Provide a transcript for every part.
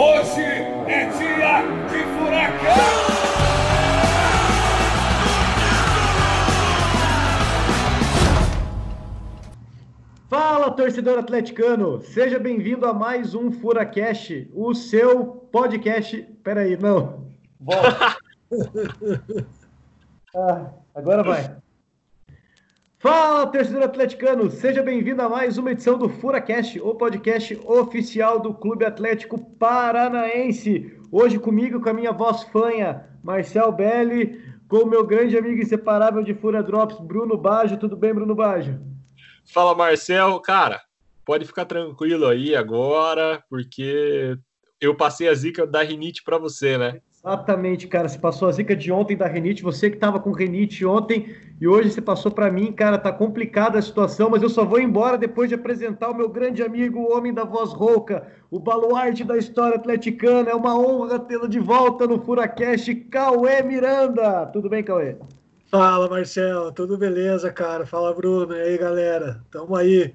Hoje é dia de furacão! Fala, torcedor atleticano! Seja bem-vindo a mais um Furacast, o seu podcast. Peraí, não. Volta. ah, agora vai. Fala, torcedor atleticano! Seja bem-vindo a mais uma edição do Furacast, o podcast oficial do Clube Atlético Paranaense. Hoje comigo, com a minha voz fanha, Marcel Belli, com o meu grande amigo inseparável de Fura Drops, Bruno Baggio. Tudo bem, Bruno Baggio? Fala, Marcel. Cara, pode ficar tranquilo aí agora, porque eu passei a zica da rinite para você, né? Exatamente, cara. Você passou a zica de ontem da renite, você que estava com renite ontem e hoje você passou para mim, cara. Tá complicada a situação, mas eu só vou embora depois de apresentar o meu grande amigo, o homem da voz rouca, o baluarte da história atleticana. É uma honra tê-lo de volta no Furacast, Cauê Miranda. Tudo bem, Cauê? Fala, Marcel. Tudo beleza, cara? Fala, Bruno. E aí, galera? Tamo aí.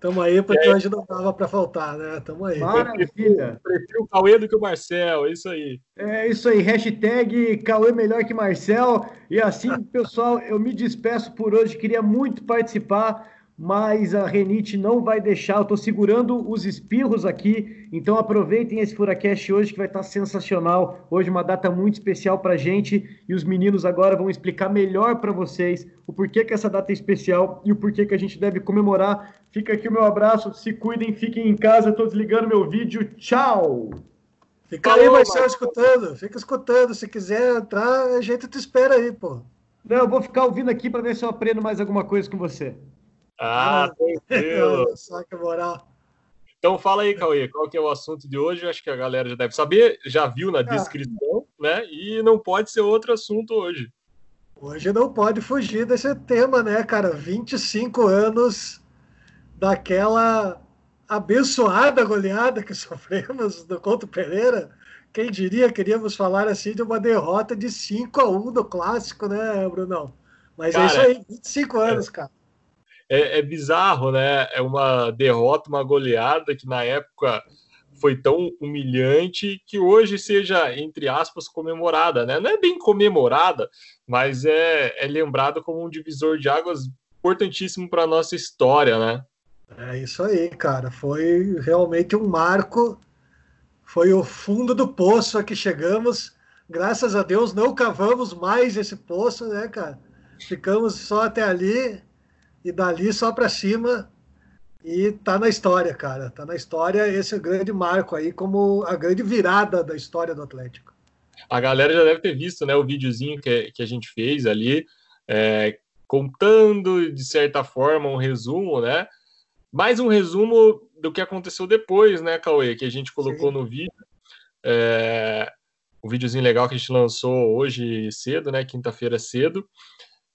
Tamo aí, porque hoje não dava para faltar, né? Tamo aí. Maravilha. Prefiro o Cauê do que o Marcel, é isso aí. É isso aí, hashtag Cauê melhor que Marcel. E assim, pessoal, eu me despeço por hoje. Queria muito participar mas a Renite não vai deixar. Eu estou segurando os espirros aqui, então aproveitem esse Furacast hoje que vai estar sensacional. Hoje uma data muito especial para gente e os meninos agora vão explicar melhor para vocês o porquê que essa data é especial e o porquê que a gente deve comemorar. Fica aqui o meu abraço, se cuidem, fiquem em casa. Estou desligando meu vídeo. Tchau. Fica aí, Marcelo, escutando. Fica escutando. Se quiser entrar, a gente te espera aí, pô. Não, eu vou ficar ouvindo aqui para ver se eu aprendo mais alguma coisa com você. Ah, tranquilo. Só que moral. Então fala aí, Cauê, qual que é o assunto de hoje? Acho que a galera já deve saber, já viu na ah. descrição, né? E não pode ser outro assunto hoje. Hoje não pode fugir desse tema, né, cara? 25 anos daquela abençoada goleada que sofremos do Couto Pereira. Quem diria, queríamos falar assim de uma derrota de 5 a 1 do clássico, né, Brunão? Mas cara, é isso aí, 25 anos, é, cara é, é bizarro, né? É uma derrota, uma goleada que na época foi tão humilhante que hoje seja, entre aspas, comemorada, né? Não é bem comemorada, mas é, é lembrado como um divisor de águas importantíssimo para a nossa história, né? É isso aí, cara. Foi realmente um marco. Foi o fundo do poço a que chegamos. Graças a Deus não cavamos mais esse poço, né, cara? Ficamos só até ali e dali só para cima e tá na história, cara. Tá na história esse grande marco aí como a grande virada da história do Atlético. A galera já deve ter visto, né, o videozinho que, que a gente fez ali, é, contando de certa forma um resumo, né? Mais um resumo do que aconteceu depois, né, Cauê, que a gente colocou Sim. no vídeo. É, um videozinho legal que a gente lançou hoje cedo, né, quinta-feira cedo.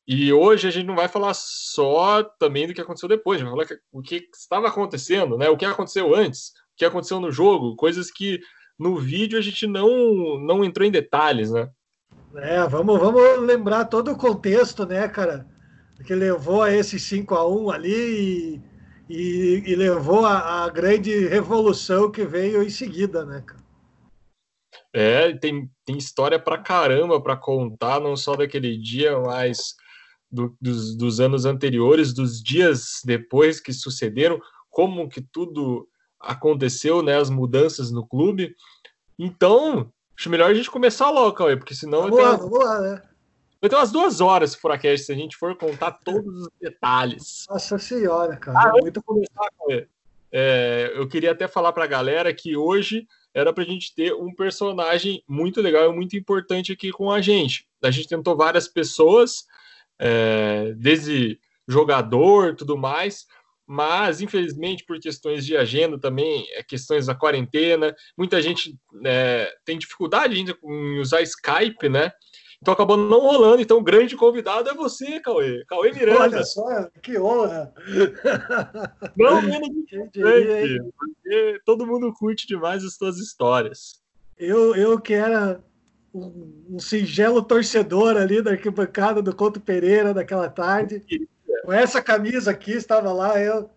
E hoje a gente não vai falar só também do que aconteceu depois, a gente vai falar o que estava acontecendo, né? O que aconteceu antes, o que aconteceu no jogo, coisas que no vídeo a gente não, não entrou em detalhes, né? É, vamos, vamos lembrar todo o contexto, né, cara? Que levou a esse 5 a 1 ali e, e, e levou a, a, grande revolução que veio em seguida, né, cara? É, tem, tem história pra caramba para contar, não só daquele dia, mas do, dos, dos anos anteriores, dos dias depois que sucederam, como que tudo aconteceu, né, as mudanças no clube. Então, acho melhor a gente começar logo, Cauê, porque senão vamos lá, vamos lá, né? Vai ter umas duas horas se Furacast, se a gente for contar todos os detalhes. Nossa senhora, cara. Ah, é muito começar. É, eu queria até falar para a galera que hoje era para a gente ter um personagem muito legal e muito importante aqui com a gente. A gente tentou várias pessoas, é, desde jogador, tudo mais, mas infelizmente por questões de agenda também, é, questões da quarentena, muita gente é, tem dificuldade ainda em usar Skype, né? Então acabou não rolando. Então o grande convidado é você, Cauê. Cauê Miranda. Olha só, que honra! Não menos importante, porque todo mundo curte demais as suas histórias. Eu, eu que era um, um singelo torcedor ali da arquibancada do Couto Pereira daquela tarde. Com essa camisa aqui, estava lá eu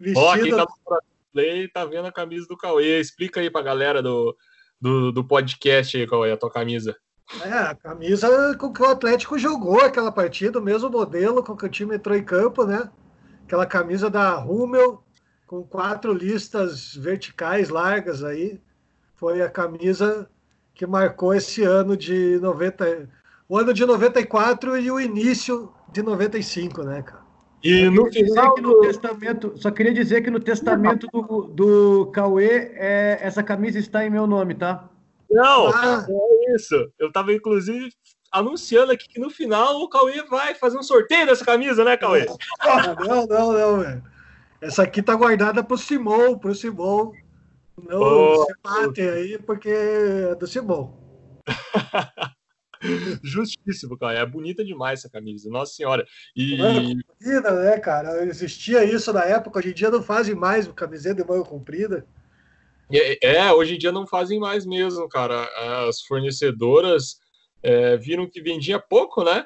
vestido. Oh, quem, tá no, Play tá vendo a camisa do Cauê. Explica aí pra galera do, do, do podcast aí, Cauê, a tua camisa. É, a camisa com que o Atlético jogou aquela partida, o mesmo modelo com que o time entrou em campo, né? Aquela camisa da Rummel, com quatro listas verticais largas aí. Foi a camisa que marcou esse ano de 90, o ano de 94 e o início de 95, né, cara? E no final no testamento, só queria dizer que no testamento do, do Cauê, é, essa camisa está em meu nome, tá? Não, ah. é isso. Eu tava, inclusive, anunciando aqui que no final o Cauê vai fazer um sorteio dessa camisa, né, Cauê? Não, não, não, velho. Essa aqui tá guardada pro Simão, pro Simão. Não oh. se matem aí, porque é do Simão. Justíssimo, cara. É bonita demais essa camisa, nossa senhora. E. Manga comprida, né, cara? Existia isso na época, hoje em dia não fazem mais camiseta de manga comprida. É, é, hoje em dia não fazem mais mesmo, cara. As fornecedoras é, viram que vendia pouco, né?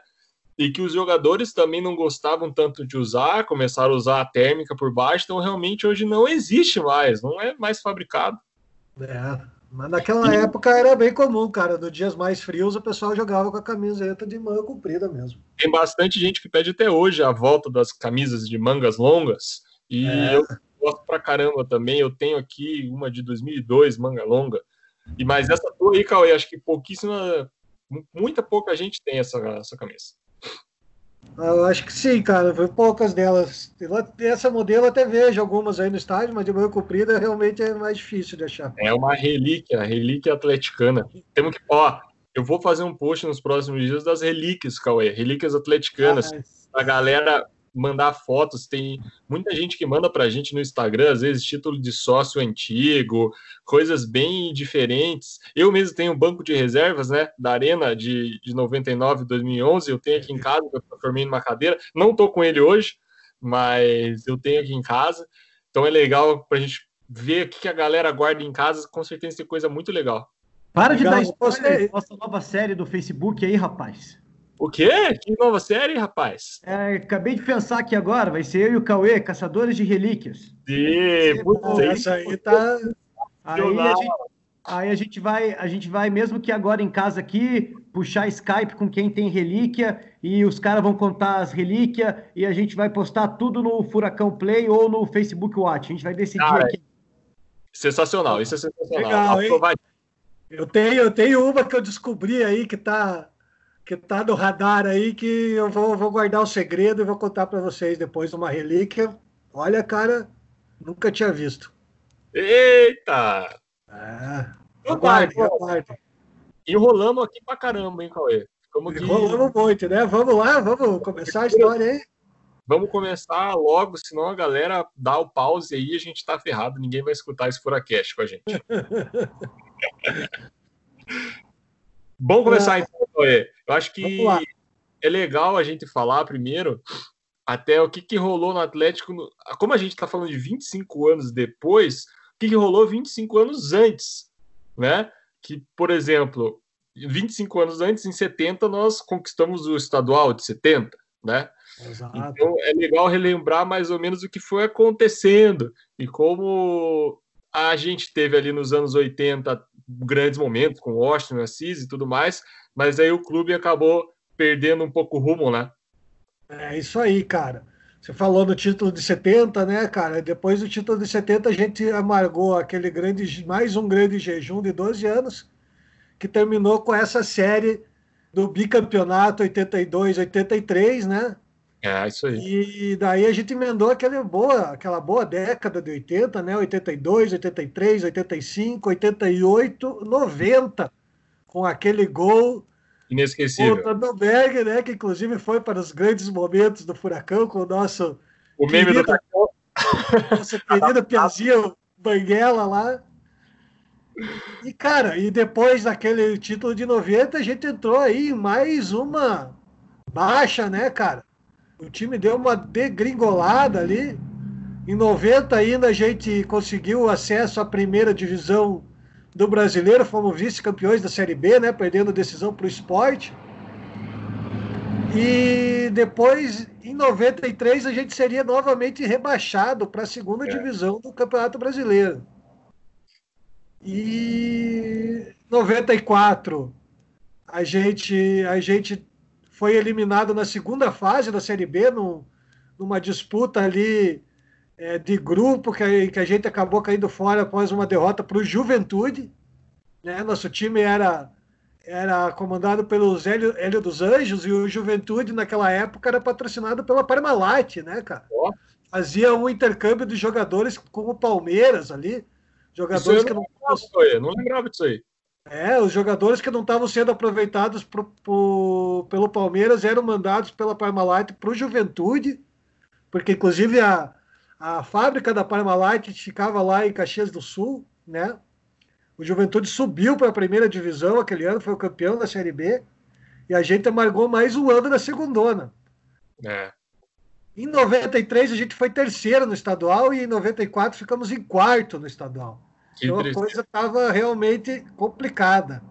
E que os jogadores também não gostavam tanto de usar, começaram a usar a térmica por baixo, então realmente hoje não existe mais, não é mais fabricado. É, mas naquela e... época era bem comum, cara. Nos dias mais frios o pessoal jogava com a camiseta de manga comprida mesmo. Tem bastante gente que pede até hoje a volta das camisas de mangas longas. E é. eu gosto pra caramba também. Eu tenho aqui uma de 2002, manga longa. E mas essa tua aí, Cauê, acho que pouquíssima, muita pouca gente tem essa, essa camisa. Eu acho que sim, cara. Foi poucas delas. Essa modelo até vejo algumas aí no estádio, mas de manga comprida realmente é mais difícil de achar. É uma relíquia, relíquia atleticana. Temos que, ó, eu vou fazer um post nos próximos dias das relíquias, Cauê, relíquias atleticanas. Ah, a galera mandar fotos. Tem muita gente que manda para a gente no Instagram, às vezes título de sócio antigo, coisas bem diferentes. Eu mesmo tenho um banco de reservas, né, da Arena de, de 99, 2011. Eu tenho aqui em casa, eu formei numa cadeira. Não estou com ele hoje, mas eu tenho aqui em casa. Então é legal para a gente ver o que a galera guarda em casa. Com certeza tem coisa muito legal. Para de legal, dar spoiler nossa nova série do Facebook aí, rapaz. O quê? Que nova série, rapaz? É, acabei de pensar aqui agora, vai ser eu e o Cauê, Caçadores de Relíquias. Sim, putz, essa aí tá. Aí a, gente, aí a gente vai, a gente vai, mesmo que agora em casa aqui, puxar Skype com quem tem relíquia e os caras vão contar as relíquias e a gente vai postar tudo no Furacão Play ou no Facebook Watch. A gente vai decidir Cara, aqui. Sensacional, isso é sensacional. Legal? Eu tenho, eu tenho uma que eu descobri aí que tá que tá no radar aí, que eu vou, vou guardar o segredo e vou contar para vocês depois uma relíquia. Olha, cara, nunca tinha visto. Eita! É, aguarde, aguarde. Enrolamos aqui pra caramba, hein, Cauê? Como que... Enrolamos muito, né? Vamos lá, vamos começar a história aí. Vamos começar logo, senão a galera dá o pause aí e a gente tá ferrado, ninguém vai escutar esse Furacast com a gente. Bom começar então, Cauê. Eu acho que é legal a gente falar primeiro até o que, que rolou no Atlético. Como a gente está falando de 25 anos depois, o que, que rolou 25 anos antes, né? Que, por exemplo, 25 anos antes, em 70, nós conquistamos o estadual de 70, né? Exato. Então é legal relembrar mais ou menos o que foi acontecendo e como a gente teve ali nos anos 80 grandes momentos com Washington, Assis e tudo mais, mas aí o clube acabou perdendo um pouco o rumo, né? É isso aí, cara. Você falou do título de 70, né, cara? Depois do título de 70, a gente amargou aquele grande, mais um grande jejum de 12 anos, que terminou com essa série do bicampeonato 82-83, né? É, isso aí. E daí a gente emendou aquela boa, aquela boa década de 80, né? 82, 83, 85, 88, 90, com aquele gol inesquecível. O Tandberg, né? Que inclusive foi para os grandes momentos do Furacão com o nosso. O meme querido, do Nosso querido Piazinho Banguela lá. E, cara, e depois daquele título de 90, a gente entrou aí em mais uma baixa, né, cara? O time deu uma degringolada ali. Em 90 ainda a gente conseguiu acesso à primeira divisão do brasileiro, fomos vice-campeões da Série B, né? Perdendo decisão para o esporte. E depois, em 93, a gente seria novamente rebaixado para a segunda é. divisão do Campeonato Brasileiro. E 94, a gente, a gente foi eliminado na segunda fase da Série B, numa disputa ali é, de grupo, que a, que a gente acabou caindo fora após uma derrota para o Juventude. Né? Nosso time era era comandado pelo Hélio, Hélio dos Anjos e o Juventude naquela época era patrocinado pela Parmalat, né, cara? Oh. Fazia um intercâmbio de jogadores com o Palmeiras ali, jogadores que não lembrava, não lembrava disso aí. É, os jogadores que não estavam sendo aproveitados pro, pro, pelo Palmeiras eram mandados pela Parmalat para o Juventude, porque inclusive a, a fábrica da Parmalat ficava lá em Caxias do Sul, né? O Juventude subiu para a primeira divisão aquele ano, foi o campeão da Série B. E a gente amargou mais um ano na segundona. É. Em 93 a gente foi terceiro no estadual e em 94 ficamos em quarto no estadual. Que então a coisa estava realmente complicada.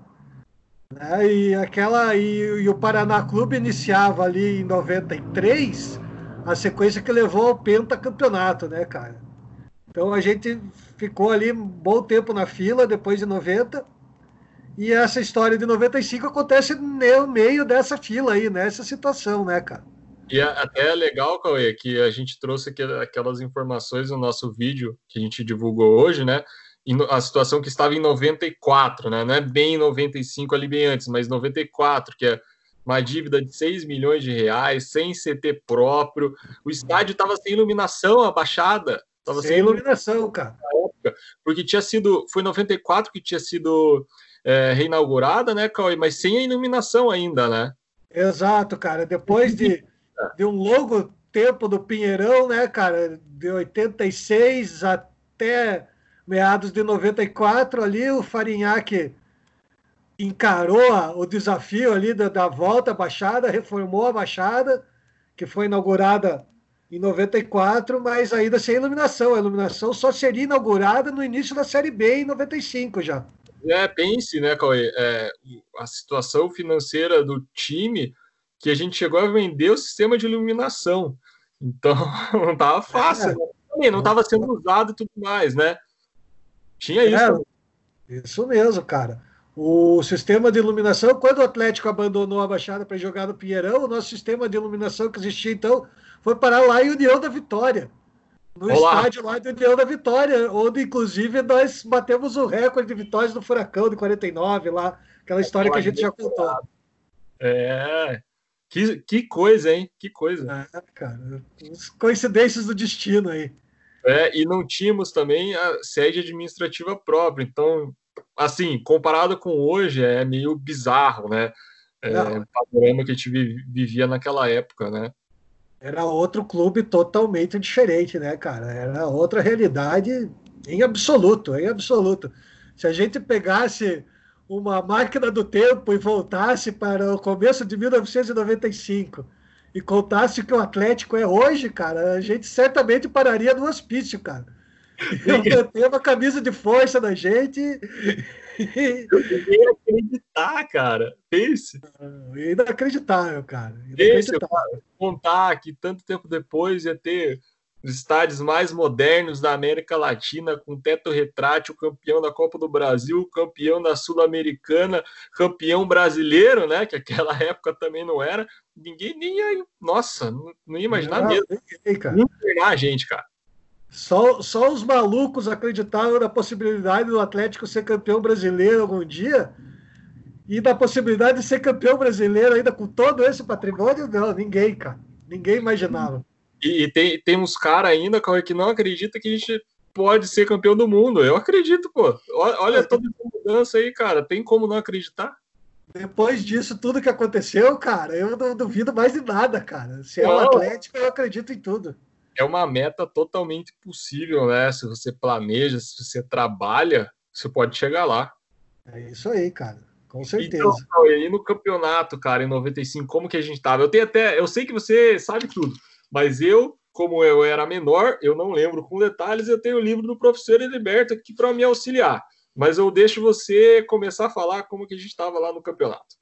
Né? E aquela e, e, o Paraná Clube iniciava ali em 93 a sequência que levou ao pentacampeonato, né, cara? Então a gente ficou ali um bom tempo na fila depois de 90. E essa história de 95 acontece no meio dessa fila aí, nessa situação, né, cara? E até é legal, Cauê, que a gente trouxe aquelas informações no nosso vídeo que a gente divulgou hoje, né? A situação que estava em 94, né? Não é bem em 95 ali bem antes, mas 94, que é uma dívida de 6 milhões de reais, sem CT próprio. O estádio estava sem iluminação, a baixada. Tava sem, sem iluminação, cara. Porque tinha sido. Foi 94 que tinha sido é, reinaugurada, né, Cauê? Mas sem a iluminação ainda, né? Exato, cara. Depois de, de um longo tempo do Pinheirão, né, cara? De 86 até meados de 94, ali o Farinhaque encarou o desafio ali da, da volta à Baixada, reformou a Baixada, que foi inaugurada em 94, mas ainda sem iluminação. A iluminação só seria inaugurada no início da Série B em 95 já. É, pense, né, Cauê? É, a situação financeira do time que a gente chegou a vender o sistema de iluminação. Então, não estava fácil. É. Né? Não estava sendo usado e tudo mais, né? Tinha é, isso. Isso mesmo, cara. O sistema de iluminação, quando o Atlético abandonou a Baixada para jogar no Pinheirão, o nosso sistema de iluminação que existia então foi parar lá em União da Vitória. No Olá. estádio lá de União da Vitória, onde inclusive nós batemos o recorde de vitórias do Furacão de 49 lá, aquela história que a gente já contou. É. Que, que coisa, hein? Que coisa. É, cara. Coincidências do destino aí. É, e não tínhamos também a sede administrativa própria. Então, assim, comparado com hoje, é meio bizarro, né? É, o panorama que a gente vivia naquela época, né? era outro clube totalmente diferente, né, cara? Era outra realidade em absoluto, em absoluto. Se a gente pegasse uma máquina do tempo e voltasse para o começo de 1995 e contasse o que o Atlético é hoje, cara, a gente certamente pararia no hospício, cara. Eu tenho uma camisa de força da gente eu queria acreditar, cara. Pense. Inacreditável, cara. Inacreditável. contar que tanto tempo depois ia ter os estádios mais modernos da América Latina, com teto retrátil, campeão da Copa do Brasil, campeão da Sul-Americana, campeão brasileiro, né? Que aquela época também não era. Ninguém nem ia. Nossa, não, ia imaginar não, mesmo. Ninguém, cara. Não a gente, cara. Só, só os malucos acreditavam na possibilidade do Atlético ser campeão brasileiro algum dia. E da possibilidade de ser campeão brasileiro ainda com todo esse patrimônio, não, ninguém, cara. Ninguém imaginava. E, e tem, tem uns caras ainda, que não acredita que a gente pode ser campeão do mundo. Eu acredito, pô. Olha toda essa mudança aí, cara. Tem como não acreditar? Depois disso, tudo que aconteceu, cara, eu não duvido mais de nada, cara. Se é o Atlético, eu acredito em tudo é uma meta totalmente possível, né? Se você planeja, se você trabalha, você pode chegar lá. É isso aí, cara. Com então, certeza. Então, e no campeonato, cara, em 95, como que a gente tava? Eu tenho até, eu sei que você sabe tudo, mas eu, como eu era menor, eu não lembro com detalhes, eu tenho o livro do professor Heriberto aqui para me auxiliar. Mas eu deixo você começar a falar como que a gente estava lá no campeonato.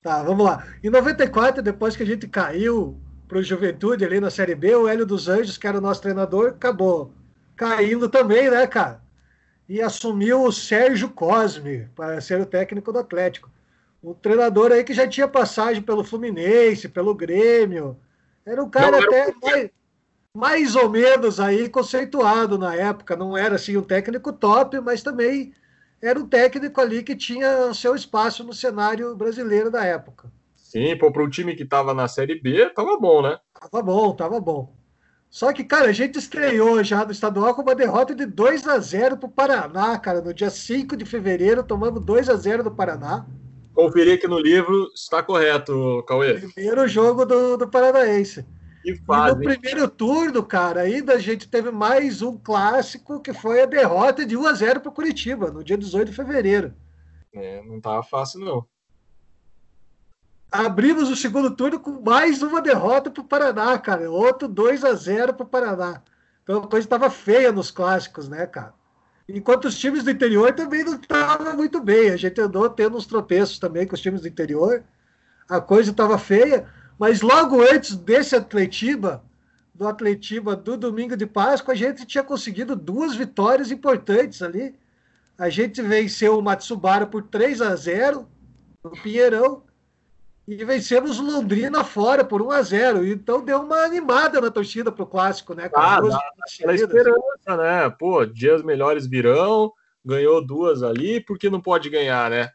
Tá, vamos lá. Em 94, depois que a gente caiu para o Juventude ali na Série B, o Hélio dos Anjos, que era o nosso treinador, acabou caindo também, né, cara? E assumiu o Sérgio Cosme para ser o técnico do Atlético. Um treinador aí que já tinha passagem pelo Fluminense, pelo Grêmio. Era um cara Não, até mais, mais ou menos aí conceituado na época. Não era assim um técnico top, mas também era um técnico ali que tinha seu espaço no cenário brasileiro da época. Sim, para um time que estava na Série B, tava bom, né? Tava bom, tava bom. Só que, cara, a gente estreou já no estadual com uma derrota de 2 a 0 para o Paraná, cara. No dia 5 de fevereiro, tomamos 2 a 0 do Paraná. Conferir aqui no livro, está correto, Cauê. Primeiro jogo do, do Paranaense. E, fase, e no primeiro turno, cara, ainda a gente teve mais um clássico que foi a derrota de 1 a 0 para o Curitiba, no dia 18 de fevereiro. É, não tava fácil, não. Abrimos o segundo turno com mais uma derrota para o Paraná, cara. Outro 2 a 0 para o Paraná. Então a coisa estava feia nos clássicos, né, cara? Enquanto os times do interior também não estavam muito bem. A gente andou tendo uns tropeços também com os times do interior. A coisa estava feia. Mas logo antes desse Atletiba, do Atletiba do domingo de Páscoa, a gente tinha conseguido duas vitórias importantes ali. A gente venceu o Matsubara por 3 a 0 no Pinheirão e vencemos o Londrina fora por 1 a 0 Então deu uma animada na torcida para o clássico, né? Ah, dá, dá esperança, né? Pô, dias melhores virão, ganhou duas ali, por que não pode ganhar, né?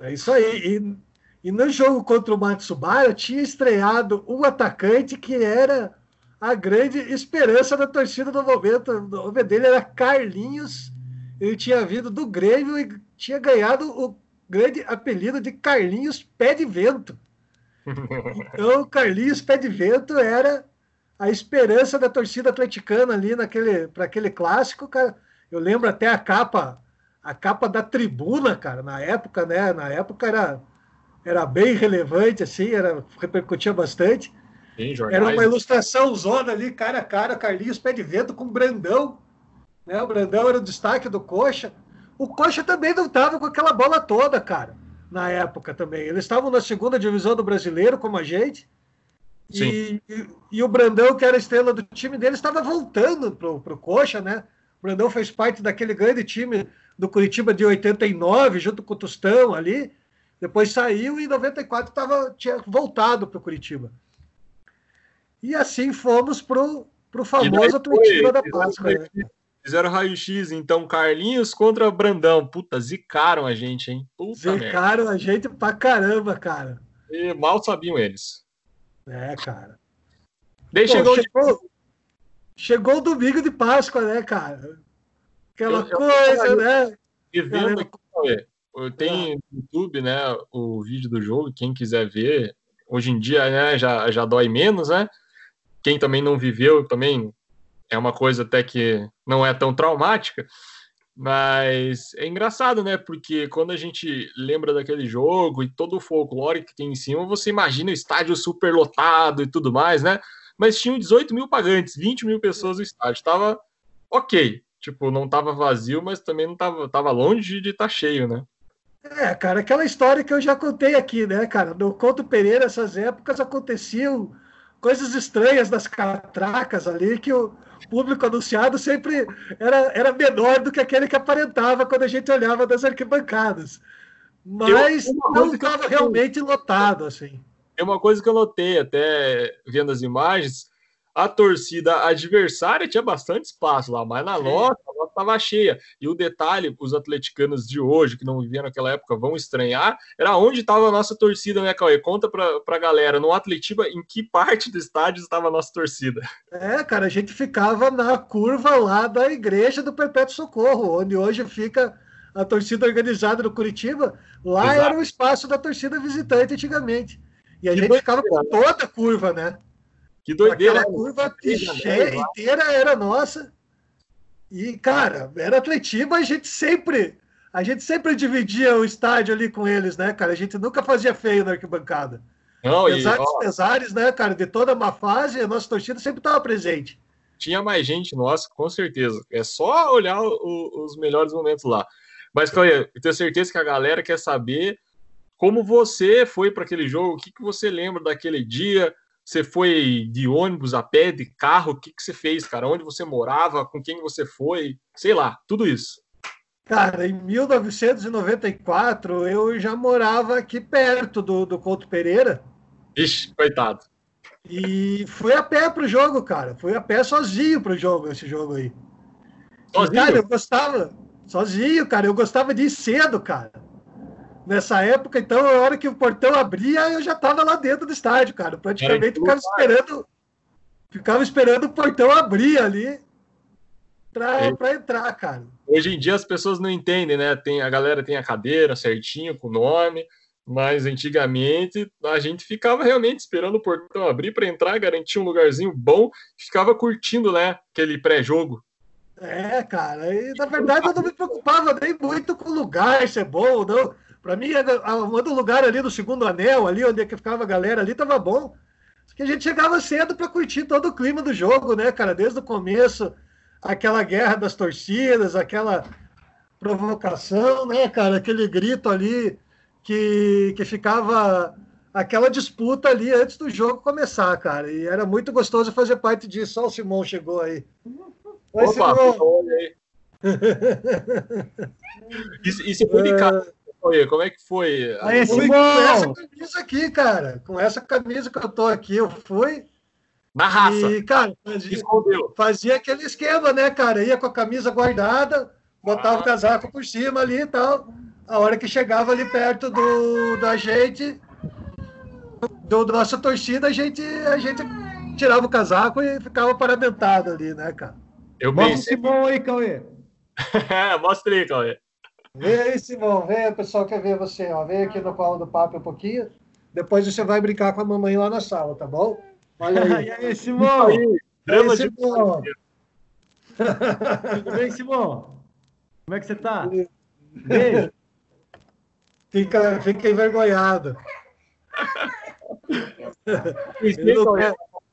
É isso aí. E e no jogo contra o Matsubara tinha estreado um atacante que era a grande esperança da torcida do momento. O nome dele era Carlinhos. Ele tinha vindo do Grêmio e tinha ganhado o grande apelido de Carlinhos Pé de Vento. Então, Carlinhos Pé de Vento era a esperança da torcida atleticana ali naquele para aquele clássico, cara. Eu lembro até a capa, a capa da tribuna, cara, na época, né? Na época era era bem relevante, assim, era, repercutia bastante. Sim, era uma ilustração zona ali, cara a cara, Carlinhos Pé de Vento com Brandão. Né? O Brandão era o destaque do Coxa. O Coxa também não estava com aquela bola toda, cara, na época também. Eles estavam na segunda divisão do brasileiro, como a gente. E, e, e, o Brandão, que era a estrela do time dele, estava voltando pro, pro Coxa, né? O Brandão fez parte daquele grande time do Curitiba de 89, junto com o Tostão ali. Depois saiu e em 94 tava, tinha voltado para o Curitiba. E assim fomos para o famoso Curitiba da Páscoa. Né? Fizeram raio-x, então, Carlinhos contra Brandão. Puta, zicaram a gente, hein? Puta zicaram merda. a gente pra caramba, cara. E mal sabiam eles. É, cara. Daí Pô, chegou, chegou, chegou o domingo de Páscoa, né, cara? Aquela eu, coisa, eu, né? E vendo aqui, tem no YouTube, né, o vídeo do jogo, quem quiser ver. Hoje em dia, né, já, já dói menos, né? Quem também não viveu também é uma coisa até que não é tão traumática, mas é engraçado, né? Porque quando a gente lembra daquele jogo e todo o folclore que tem em cima, você imagina o estádio super lotado e tudo mais, né? Mas tinham 18 mil pagantes, 20 mil pessoas no estádio. Tava ok. Tipo, não tava vazio, mas também não tava, tava longe de estar tá cheio, né? É, cara, aquela história que eu já contei aqui, né, cara? No Conto Pereira, essas épocas aconteciam coisas estranhas das catracas ali, que o público anunciado sempre era, era menor do que aquele que aparentava quando a gente olhava das arquibancadas. Mas eu, não estava realmente lotado, assim. É uma coisa que eu notei, até vendo as imagens, a torcida adversária tinha bastante espaço lá, mas na nossa, a nossa estava cheia. E o detalhe, os atleticanos de hoje, que não viviam naquela época, vão estranhar, era onde estava a nossa torcida, né, Cauê? Conta para a galera, no Atletiba, em que parte do estádio estava a nossa torcida? É, cara, a gente ficava na curva lá da igreja do Perpétuo Socorro, onde hoje fica a torcida organizada do Curitiba. Lá Exato. era o espaço da torcida visitante antigamente. E a gente ficava com toda a curva, né? Que doideira. Aquela curva cheia, inteira era nossa. E, cara, era Atletiba, a gente sempre. A gente sempre dividia o estádio ali com eles, né, cara? A gente nunca fazia feio na arquibancada. Não, Apesar e, dos pesares, né, cara, de toda uma fase, a nossa torcida sempre estava presente. Tinha mais gente nossa, com certeza. É só olhar o, os melhores momentos lá. Mas, Cauê, eu tenho certeza que a galera quer saber como você foi para aquele jogo, o que, que você lembra daquele dia? Você foi de ônibus, a pé, de carro? O que, que você fez, cara? Onde você morava? Com quem você foi? Sei lá, tudo isso. Cara, em 1994 eu já morava aqui perto do, do Couto Pereira. Ixi, coitado. E fui a pé pro jogo, cara. Fui a pé sozinho pro jogo, esse jogo aí. Sozinho? cara, eu gostava. Sozinho, cara. Eu gostava de ir cedo, cara. Nessa época, então, a hora que o portão abria, eu já estava lá dentro do estádio, cara. Praticamente ficava esperando. Ficava esperando o portão abrir ali para entrar, cara. Hoje em dia as pessoas não entendem, né? Tem, a galera tem a cadeira certinho, com o nome, mas antigamente a gente ficava realmente esperando o portão abrir para entrar, garantir um lugarzinho bom, ficava curtindo, né? Aquele pré-jogo. É, cara, e na verdade eu não me preocupava nem muito com o lugar, se é bom ou não. Para mim, o lugar ali do segundo anel, ali onde é que ficava a galera ali, tava bom. Porque a gente chegava cedo para curtir todo o clima do jogo, né, cara? Desde o começo, aquela guerra das torcidas, aquela provocação, né, cara? Aquele grito ali que, que ficava aquela disputa ali antes do jogo começar, cara. E era muito gostoso fazer parte disso. Olha o Simão chegou aí. Oi, Opa, Simão. aí. e, e se foi de Como é que foi? Aí, Simão. Com essa camisa aqui, cara. Com essa camisa que eu tô aqui, eu fui. Na raça. E, cara, fazia, fazia aquele esquema, né, cara? Ia com a camisa guardada, botava ah. o casaco por cima ali e tal. A hora que chegava ali perto do, da gente, do, da nossa torcida, a gente, a gente tirava o casaco e ficava paramentado ali, né, cara? Eu Mostra pensei... o Simão aí, Cauê. Mostra aí, Cauê. Vem aí, Simão. Vem, o pessoal quer ver você. Ó. Vem aqui no colo do papo um pouquinho. Depois você vai brincar com a mamãe lá na sala, tá bom? Olha aí. e aí, Simão? Aí, Drama de Simão. Tudo bem, Simão? Como é que você tá? Beijo. Fica, fica envergonhado. Pensei com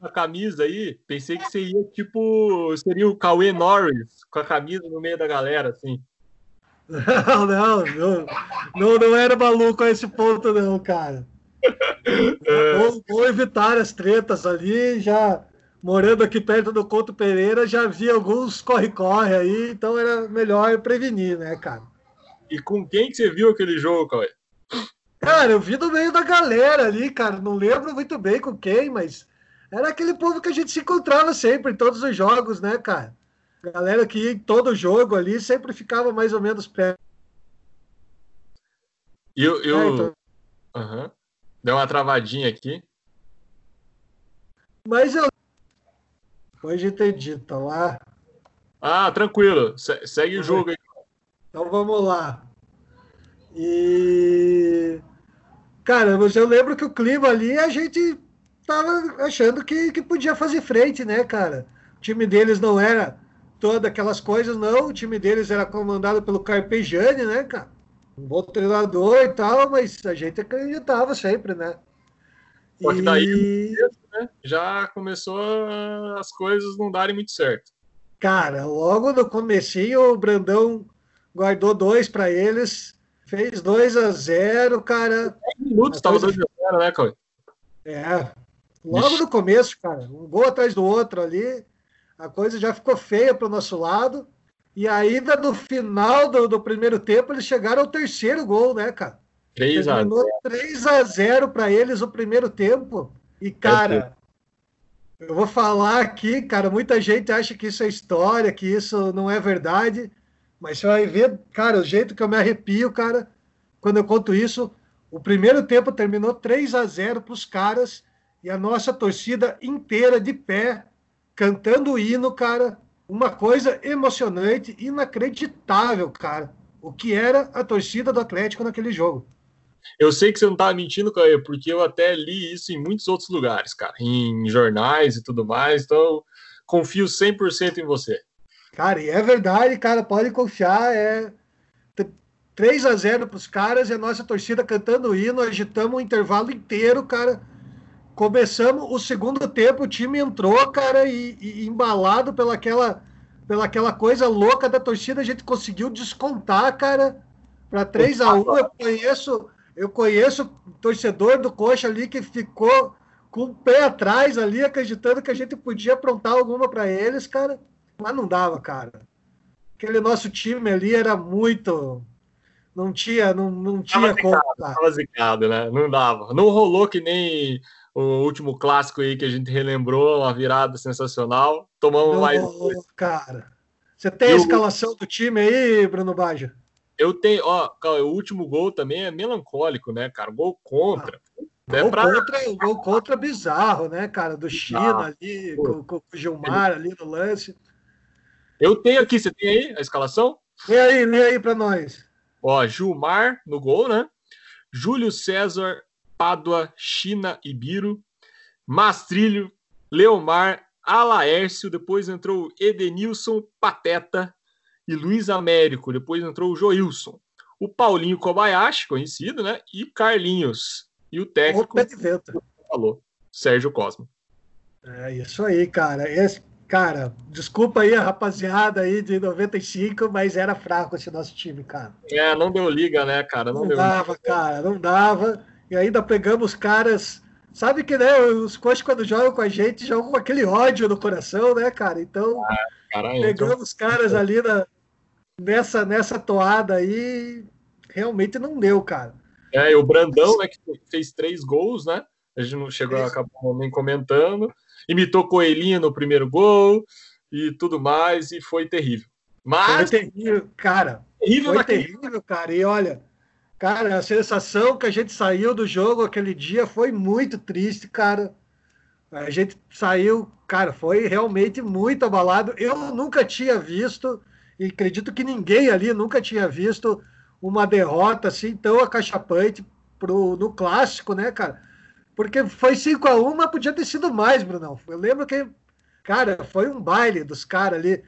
a camisa aí, pensei que seria tipo, seria o Cauê Norris com a camisa no meio da galera, assim. Não, não, não, não, não era maluco a esse ponto, não, cara. É. Vou, vou, evitar as tretas ali, já morando aqui perto do Couto Pereira, já vi alguns corre-corre aí, então era melhor prevenir, né, cara? E com quem que você viu aquele jogo, Cauê? Cara, eu vi no meio da galera ali, cara. Não lembro muito bem com quem, mas era aquele povo que a gente se encontrava sempre em todos os jogos, né, cara? Galera que ia em todo jogo ali sempre ficava mais ou menos perto. Eu, eu... É, então... uhum. Deu uma travadinha aqui. Mas eu. Hoje entendi, tá lá. Ah, tranquilo. Se segue o jogo aí. Então vamos lá. E. Cara, eu lembro que o clima ali a gente tava achando que, que podia fazer frente, né, cara? O time deles não era todas aquelas coisas, não. O time deles era comandado pelo Carpegiani, né, cara? Um bom treinador e tal, mas a gente acreditava sempre, né? Só que daí né, já começou as coisas não darem muito certo. Cara, logo no comecinho o Brandão guardou dois para eles, fez 2 a 0 cara. 10 minutos estava 2 a 0 né, Cauê? É. Logo Ixi. no começo, cara, um gol atrás do outro ali a coisa já ficou feia para o nosso lado. E ainda no final do, do, primeiro tempo, eles chegaram ao terceiro gol, né, cara? 3 a 0 3 a 0 para eles o primeiro tempo. E, cara, é eu vou falar aqui, cara, muita gente acha que isso é história, que isso não é verdade. Mas você vai ver, cara, o jeito que eu me arrepio, cara, quando eu conto isso. O primeiro tempo terminou 3 a 0 para os caras e a nossa torcida inteira de pé cantando o hino, cara, uma coisa emocionante, inacreditável, cara. O que era a torcida do Atlético naquele jogo. Eu sei que você não estava mentindo, Caio, porque eu até li isso em muitos outros lugares, cara, em jornais e tudo mais, então confio 100% em você. Cara, e é verdade, cara, pode confiar, é 3 a 0 para os caras e a nossa torcida cantando o hino, agitamos o intervalo inteiro, cara, começamos o segundo tempo, o time entrou, cara, e, e embalado pelaquela, pelaquela coisa louca da torcida, a gente conseguiu descontar, cara, para 3 a 1 Eu conheço, eu conheço torcedor do Coxa ali que ficou com o pé atrás ali, acreditando que a gente podia aprontar alguma para eles, cara. Mas não dava, cara. Aquele nosso time ali era muito. Não tinha, não, não tinha tava como. Zicado, tava zicado, né? Não dava. Não rolou que nem o último clássico aí que a gente relembrou, uma virada sensacional. Tomamos mais. Cara. Você tem a escalação do time aí, Bruno Baja? Eu tenho, ó, o último gol também é melancólico, né, cara? Gol contra. Ah, é gol, pra... contra gol contra bizarro, né, cara? Do China ali, com, com, o Gilmar ali no lance. Eu tenho aqui, você tem aí a escalação? Lê aí, lê aí para nós. Ó, Gilmar no gol, né? Júlio César, Pádua, China e Biro, Mastrilho, Leomar, Alaércio, depois entrou Edenilson, Pateta, e Luiz Américo. Depois entrou o Joilson. O Paulinho Kobayashi, conhecido, né? E Carlinhos. E o técnico falou, Sérgio Cosmo. É isso aí, cara. Esse, cara, desculpa aí a rapaziada aí de 95, mas era fraco esse nosso time, cara. É, não deu liga, né, cara? Não, não dava, liga. cara, não dava. E ainda pegamos caras. Sabe que, né, os coaches quando jogam com a gente jogam com aquele ódio no coração, né, cara? Então, ah, caralho, pegamos então... caras ali na, nessa, nessa toada aí, realmente não deu, cara. É, e o Brandão, né, que fez três gols, né? A gente não chegou, a acabar nem comentando. Imitou Coelhinho no primeiro gol e tudo mais, e foi terrível. Mas. Foi terrível, cara. Terrível foi terrível, cara. E olha, cara, a sensação que a gente saiu do jogo aquele dia foi muito triste, cara. A gente saiu, cara, foi realmente muito abalado. Eu nunca tinha visto e acredito que ninguém ali nunca tinha visto uma derrota assim tão acachapante pro, no clássico, né, cara? Porque foi 5 a 1 mas podia ter sido mais, Brunão. Eu lembro que, cara, foi um baile dos caras ali.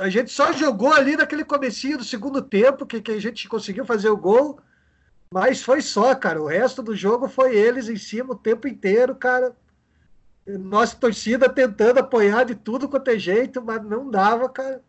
A gente só jogou ali naquele comecinho do segundo tempo, que, que a gente conseguiu fazer o gol, mas foi só, cara. O resto do jogo foi eles em cima o tempo inteiro, cara. Nossa torcida tentando apoiar de tudo quanto é jeito, mas não dava, cara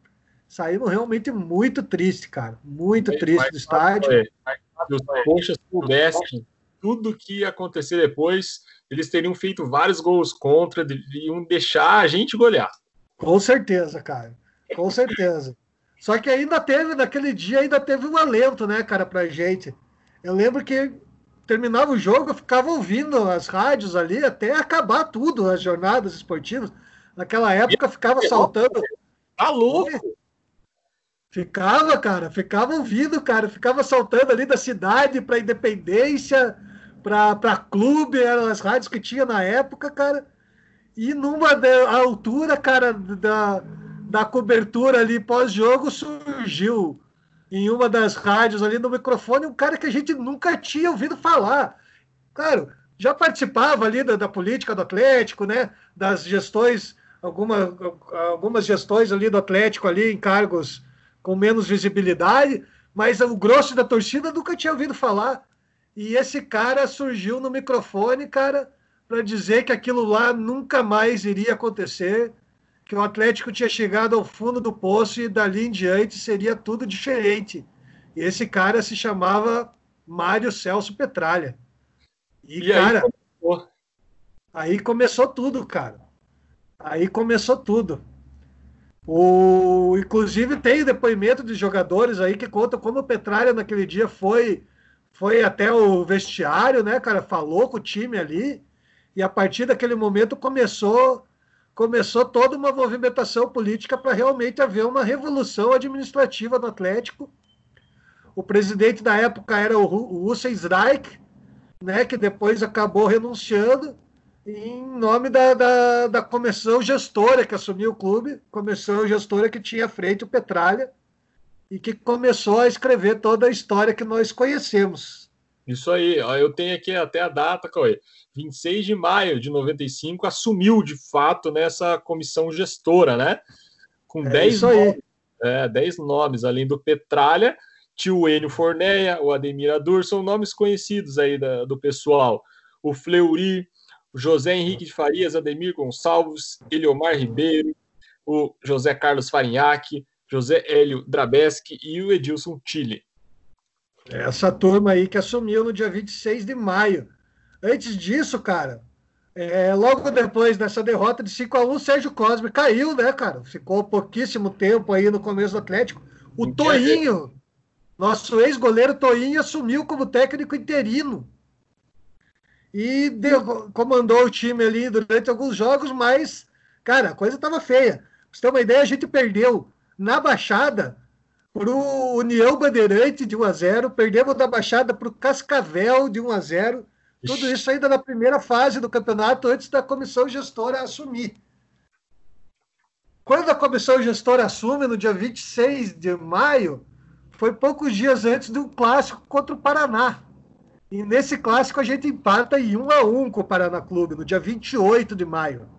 saímos realmente muito triste, cara. Muito triste do estádio. Se os coxas soubessem tudo que ia acontecer depois, eles teriam feito vários gols contra, deviam deixar a gente golear. Com certeza, cara. Com certeza. Só que ainda teve, naquele dia, ainda teve um alento, né, cara, pra gente. Eu lembro que terminava o jogo, eu ficava ouvindo as rádios ali até acabar tudo, as jornadas esportivas. Naquela época ficava saltando. Tá louco! Ficava, cara, ficava ouvindo, cara, ficava saltando ali da cidade para Independência, para clube, eram as rádios que tinha na época, cara. E numa da, altura, cara, da, da cobertura ali pós-jogo, surgiu em uma das rádios ali no microfone um cara que a gente nunca tinha ouvido falar. Claro, já participava ali da, da política do Atlético, né? Das gestões, alguma, algumas gestões ali do Atlético ali em cargos com menos visibilidade, mas o grosso da torcida nunca tinha ouvido falar. E esse cara surgiu no microfone, cara, para dizer que aquilo lá nunca mais iria acontecer, que o Atlético tinha chegado ao fundo do poço e dali em diante seria tudo diferente. E esse cara se chamava Mário Celso Petralha. E, e cara, aí começou. aí começou tudo, cara. Aí começou tudo. O, inclusive tem depoimento de jogadores aí que contam como o Petralha naquele dia foi foi até o vestiário, né, cara, falou com o time ali e a partir daquele momento começou começou toda uma movimentação política para realmente haver uma revolução administrativa no Atlético. O presidente da época era o Hussein Reich, né, que depois acabou renunciando em nome da, da, da comissão gestora que assumiu o clube, comissão gestora que tinha frente o Petralha e que começou a escrever toda a história que nós conhecemos. Isso aí, eu tenho aqui até a data, Cauê. 26 de maio de 95 assumiu de fato nessa comissão gestora, né? Com é 10 nomes, é, 10 nomes, além do Petralha, tio Enio Forneia, o Ademir Adur, são nomes conhecidos aí da, do pessoal. O Fleury, José Henrique de Farias, Ademir Gonçalves, Eliomar Ribeiro, o José Carlos Farinhaque, José Hélio Drabeski e o Edilson Chile. Essa turma aí que assumiu no dia 26 de maio. Antes disso, cara, é, logo depois dessa derrota de 5 a 1 o Sérgio Cosme caiu, né, cara? Ficou pouquíssimo tempo aí no começo do Atlético. O Toinho, nosso ex-goleiro Toinho, assumiu como técnico interino. E deu, comandou o time ali durante alguns jogos, mas, cara, a coisa estava feia. Pra você ter uma ideia, a gente perdeu na Baixada para o União Bandeirante de 1 a 0 perdemos da Baixada para o Cascavel de 1 a 0 tudo isso ainda na primeira fase do campeonato, antes da comissão gestora assumir. Quando a comissão gestora assume, no dia 26 de maio, foi poucos dias antes do clássico contra o Paraná. E nesse clássico a gente empata em 1 a 1 com o Paraná Clube, no dia 28 de maio.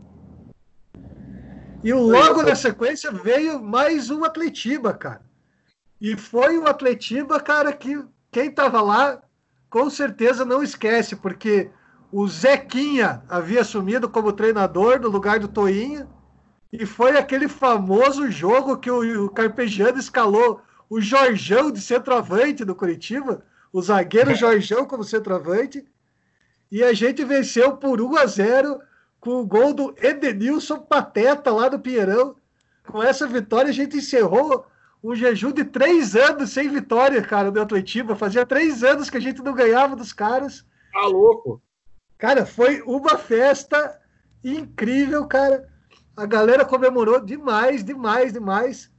E logo na sequência veio mais um Atletiba, cara. E foi o Atletiba, cara, que quem estava lá com certeza não esquece, porque o Zequinha havia assumido como treinador no lugar do Toinha, e foi aquele famoso jogo que o, o Carpegiani escalou o Jorjão de centroavante do Curitiba, o zagueiro Jorjão como centroavante, e a gente venceu por 1 a 0 com o gol do Edenilson Pateta lá do Pinheirão. Com essa vitória a gente encerrou um jejum de três anos sem vitória, cara, do Atletiba. Fazia três anos que a gente não ganhava dos caras. Tá louco. Cara, foi uma festa incrível, cara. A galera comemorou demais, demais, demais.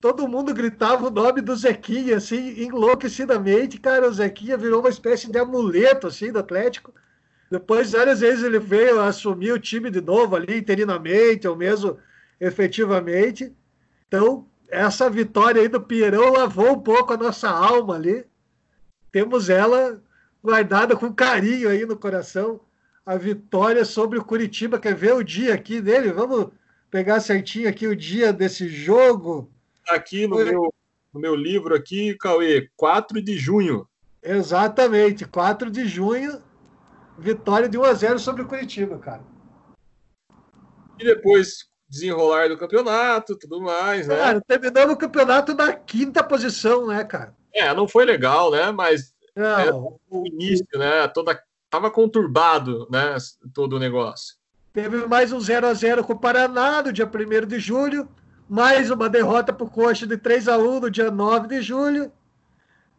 Todo mundo gritava o nome do Zequinha, assim, enlouquecidamente. Cara, o Zequinha virou uma espécie de amuleto, assim, do Atlético. Depois, várias vezes, ele veio assumir o time de novo ali, interinamente, ou mesmo efetivamente. Então, essa vitória aí do Pierão lavou um pouco a nossa alma ali. Temos ela guardada com carinho aí no coração. A vitória sobre o Curitiba. Quer ver o dia aqui dele? Vamos pegar certinho aqui o dia desse jogo. Tá aqui no, Foi... meu, no meu livro aqui, Cauê, 4 de junho. Exatamente, 4 de junho, vitória de 1 a 0 sobre o Curitiba, cara. E depois desenrolar do campeonato, tudo mais, né? Cara, terminamos o campeonato na quinta posição, né, cara? É, não foi legal, né? Mas é, o início, né? Toda tava conturbado, né? Todo o negócio. Teve mais um 0 a 0 com o Paraná no dia 1 de julho, mais uma derrota para o Coxa de 3 a 1 no dia 9 de julho,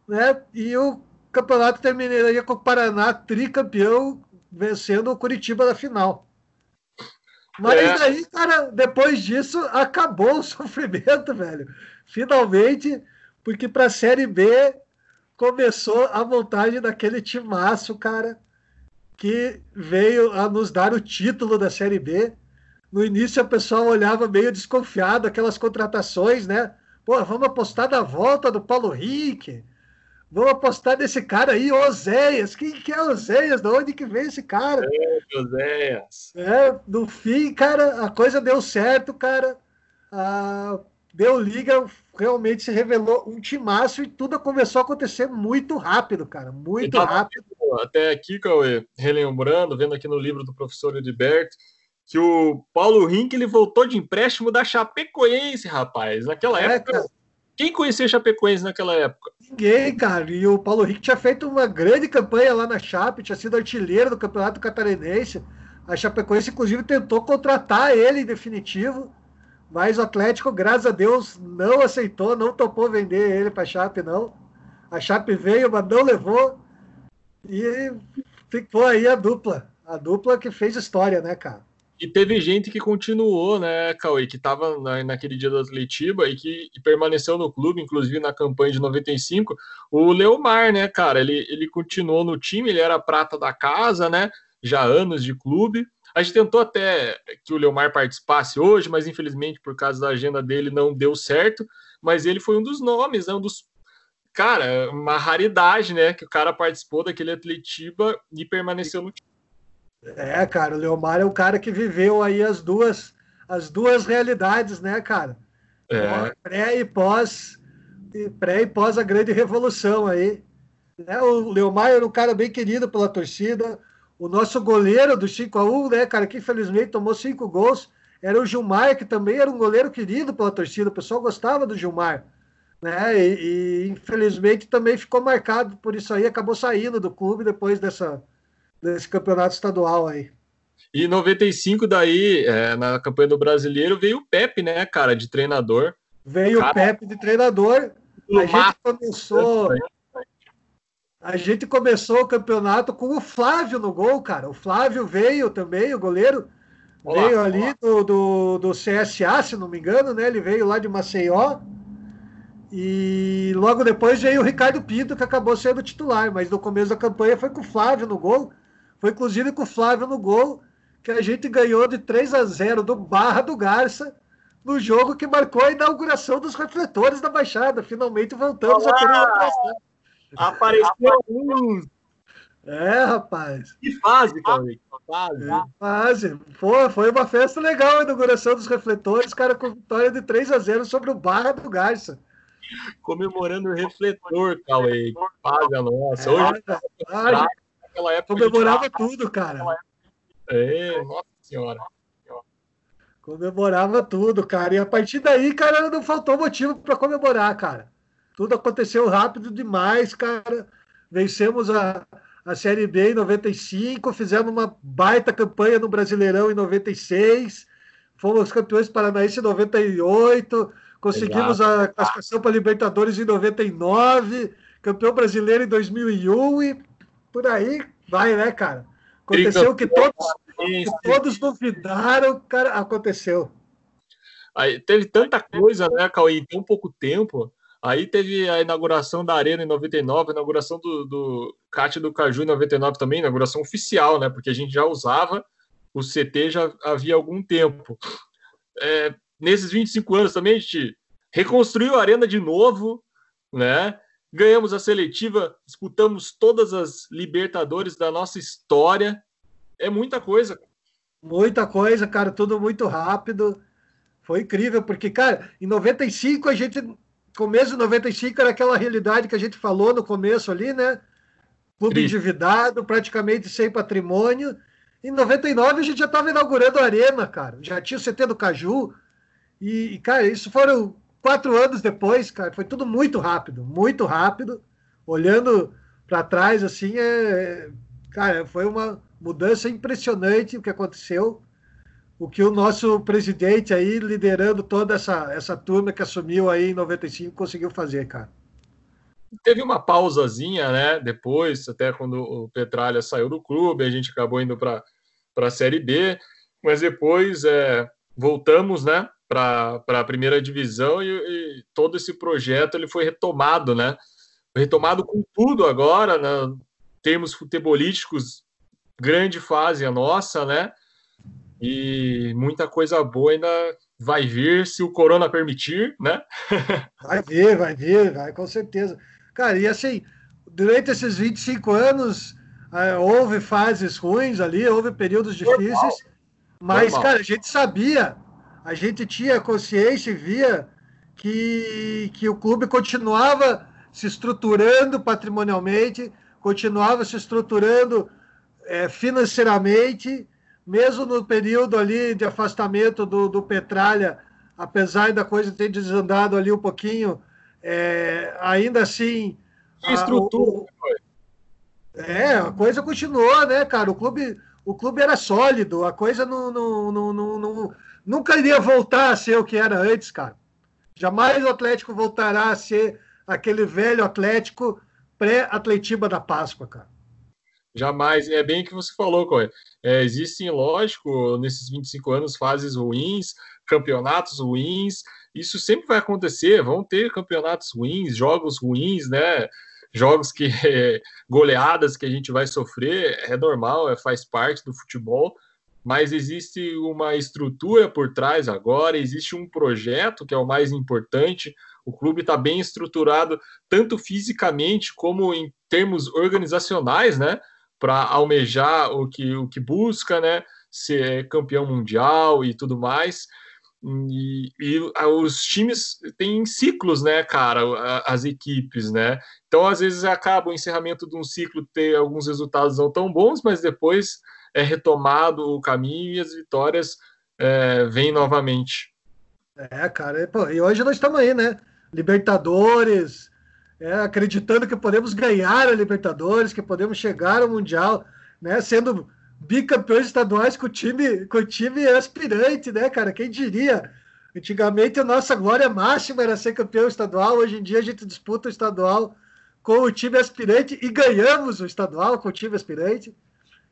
né? E o campeonato terminaria com o Paraná tricampeão vencendo o Curitiba na final. Mas é. aí, cara, depois disso, acabou o sofrimento, velho. Finalmente, porque para a Série B começou a montagem daquele timaço, cara, que veio a nos dar o título da Série B. No início, o pessoal olhava meio desconfiado, aquelas contratações, né? Pô, vamos apostar na volta do Paulo Henrique. Vamos apostar nesse cara aí, Oséias. Quem que é Oséias? De onde que vem esse cara? É, Oséias. É, no fim, cara, a coisa deu certo, cara. A deu liga, realmente se revelou um timaço e tudo começou a acontecer muito rápido, cara. Muito rápido. Até aqui, Cauê, relembrando, vendo aqui no livro do professor Edberto, que o Paulo Rink ele voltou de empréstimo da Chapecoense, rapaz. Naquela é, época, cara. Quem conhecia Chapecoense naquela época? Ninguém, cara. E o Paulo Henrique tinha feito uma grande campanha lá na Chape, tinha sido artilheiro do Campeonato Catarinense. A Chapecoense, inclusive, tentou contratar ele em definitivo, mas o Atlético, graças a Deus, não aceitou, não topou vender ele para a Chape, não. A Chape veio, mas não levou. E ficou aí a dupla. A dupla que fez história, né, cara? E teve gente que continuou, né, Cauê, que estava na, naquele dia do Atletiba e que e permaneceu no clube, inclusive na campanha de 95, o Leomar, né, cara, ele, ele continuou no time, ele era prata da casa, né, já anos de clube. A gente tentou até que o Leomar participasse hoje, mas infelizmente por causa da agenda dele não deu certo, mas ele foi um dos nomes, né, um dos cara, uma raridade, né, que o cara participou daquele Atletiba e permaneceu no time. É, cara, o Leomar é o cara que viveu aí as duas, as duas realidades, né, cara? É. Pré e pós, pré e pós a grande revolução aí. Né? O Leomar era um cara bem querido pela torcida. O nosso goleiro do 5 a 1 né, cara, que infelizmente tomou cinco gols, era o Gilmar, que também era um goleiro querido pela torcida. O pessoal gostava do Gilmar. né? E, e, infelizmente também ficou marcado por isso aí, acabou saindo do clube depois dessa, desse campeonato estadual aí. E em 95, daí, é, na campanha do brasileiro, veio o Pepe, né, cara, de treinador. Veio cara, o Pepe de treinador. A gente começou. A gente começou o campeonato com o Flávio no gol, cara. O Flávio veio também, o goleiro. Olá, veio ali do, do, do, CSA, se não me engano, né? Ele veio lá de Maceió. E logo depois veio o Ricardo Pinto, que acabou sendo titular. Mas no começo da campanha foi com o Flávio no gol. Foi inclusive com o Flávio no gol que a gente ganhou de 3 a 0 do Barra do Garça no jogo que marcou a inauguração dos refletores da Baixada. Finalmente voltamos Olá! a ter uma Apareceu luz. É, rapaz. Que fase, Cauê. Que fase. É, fase. Pô, foi uma festa legal a inauguração dos refletores, cara, com vitória de 3 a 0 sobre o Barra do Garça. Comemorando o refletor, Cauê. Que fase a nossa. Hoje, é, comemorava tudo, cara. É, nossa senhora. Comemorava tudo, cara. E a partir daí, cara, não faltou motivo para comemorar, cara. Tudo aconteceu rápido demais, cara. Vencemos a, a Série B em 95, fizemos uma baita campanha no Brasileirão em 96, fomos campeões paranaense em 98, conseguimos Exato. a classificação para Libertadores em 99, campeão brasileiro em 2001 e por aí vai, né, cara? Aconteceu que todos, que todos duvidaram, cara, aconteceu. Aí, teve tanta coisa, né, Cauê, em tão pouco tempo. Aí teve a inauguração da Arena em 99, a inauguração do, do CAT do Caju em 99 também, inauguração oficial, né? Porque a gente já usava o CT já havia algum tempo. É, nesses 25 anos também a gente reconstruiu a Arena de novo, né? Ganhamos a seletiva, disputamos todas as Libertadores da nossa história. É muita coisa. Muita coisa, cara, tudo muito rápido. Foi incrível, porque, cara, em 95 a gente. Começo de 95 era aquela realidade que a gente falou no começo ali, né? Clube Triste. endividado, praticamente sem patrimônio. Em 99 a gente já estava inaugurando a arena, cara. Já tinha o CT do Caju. E, cara, isso foram quatro anos depois, cara, foi tudo muito rápido, muito rápido. Olhando para trás, assim, é, cara, foi uma mudança impressionante o que aconteceu. O que o nosso presidente aí, liderando toda essa, essa turma que assumiu aí em 95, conseguiu fazer, cara. Teve uma pausazinha, né? Depois, até quando o Petralha saiu do clube, a gente acabou indo para a Série B, mas depois é, voltamos, né? Para a primeira divisão e, e, todo esse projeto ele foi retomado, né? Retomado com tudo agora, né? termos futebolísticos, grande fase a nossa, né? E muita coisa boa ainda vai vir, se o Corona permitir, né? vai vir, vai vir, vai, com certeza. Cara, e assim, durante esses 25 anos, é, houve fases ruins ali, houve períodos difíceis, Normal. mas, Normal. cara, a gente sabia a gente tinha consciência e via que, que o clube continuava se estruturando patrimonialmente, continuava se estruturando é, financeiramente, mesmo no período ali de afastamento do, do Petralha, apesar da coisa ter desandado ali um pouquinho, é, ainda assim. A estrutura. A, o, é, a coisa continuou, né, cara? O clube, o clube era sólido, a coisa não, não, não, não, não nunca iria voltar a ser o que era antes, cara. Jamais o Atlético voltará a ser aquele velho Atlético pré-Atletiba da Páscoa, cara. Jamais. É bem o que você falou, Coé. É, existem, lógico, nesses 25 anos, fases ruins, campeonatos ruins. Isso sempre vai acontecer. Vão ter campeonatos ruins, jogos ruins, né? Jogos que. goleadas que a gente vai sofrer. É normal, é, faz parte do futebol mas existe uma estrutura por trás agora, existe um projeto que é o mais importante. O clube está bem estruturado, tanto fisicamente como em termos organizacionais, né? Para almejar o que, o que busca, né? Ser campeão mundial e tudo mais. E, e, os times têm ciclos, né, cara? As equipes, né? Então, às vezes, acaba o encerramento de um ciclo ter alguns resultados não tão bons, mas depois é retomado o caminho e as vitórias é, vêm novamente. É, cara, pô, e hoje nós estamos aí, né? Libertadores, é, acreditando que podemos ganhar a Libertadores, que podemos chegar ao Mundial, né? Sendo bicampeões estaduais com o time, com o time aspirante, né, cara? Quem diria? Antigamente a nossa glória máxima era ser campeão estadual, hoje em dia a gente disputa o estadual com o time aspirante e ganhamos o estadual com o time aspirante.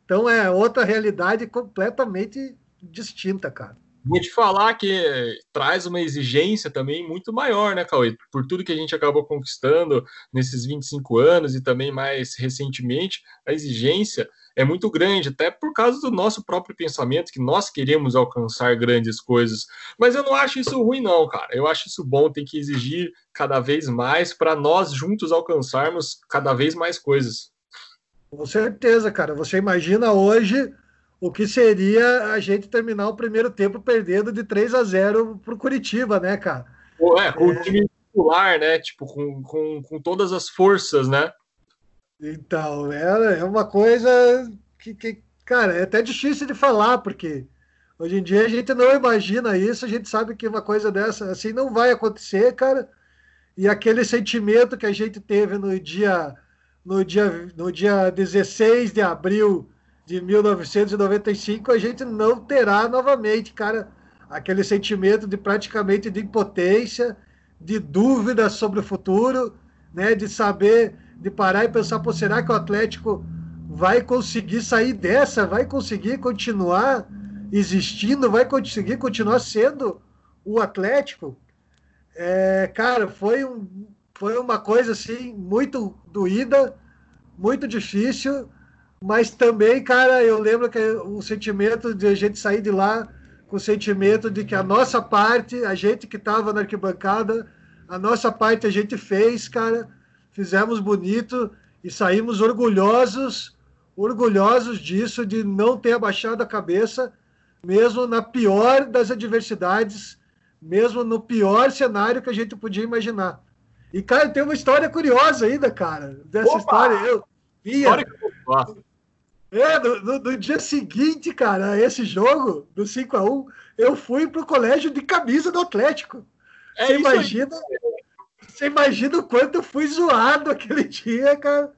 Então é outra realidade completamente distinta, cara. Vou te falar que traz uma exigência também muito maior, né, Cauê? Por tudo que a gente acabou conquistando nesses 25 anos e também mais recentemente, a exigência é muito grande, até por causa do nosso próprio pensamento, que nós queremos alcançar grandes coisas. Mas eu não acho isso ruim, não, cara. Eu acho isso bom, tem que exigir cada vez mais para nós juntos alcançarmos cada vez mais coisas. Com certeza, cara. Você imagina hoje o que seria a gente terminar o primeiro tempo perdendo de 3 a 0 para o Curitiba, né, cara? É, com é... o time titular, né? Tipo, com, com, com todas as forças, né? Então, é, é uma coisa que, que, cara, é até difícil de falar, porque hoje em dia a gente não imagina isso, a gente sabe que uma coisa dessa assim não vai acontecer, cara. E aquele sentimento que a gente teve no dia no dia no dia 16 de abril de 1995, a gente não terá novamente, cara, aquele sentimento de praticamente de impotência, de dúvida sobre o futuro, né, de saber de parar e pensar, pô, será que o Atlético vai conseguir sair dessa? Vai conseguir continuar existindo? Vai conseguir continuar sendo o Atlético? É, cara, foi, um, foi uma coisa assim muito doída, muito difícil, mas também, cara, eu lembro que o sentimento de a gente sair de lá com o sentimento de que a nossa parte, a gente que estava na arquibancada, a nossa parte a gente fez, cara, fizemos bonito e saímos orgulhosos, orgulhosos disso, de não ter abaixado a cabeça, mesmo na pior das adversidades, mesmo no pior cenário que a gente podia imaginar. E, cara, tem uma história curiosa ainda, cara, dessa Opa! história. Eu via. É, no, no, no, dia seguinte, cara, esse jogo, do 5 a 1 eu fui pro colégio de camisa do Atlético. É Você imagina? Você imagina o quanto eu fui zoado aquele dia, cara.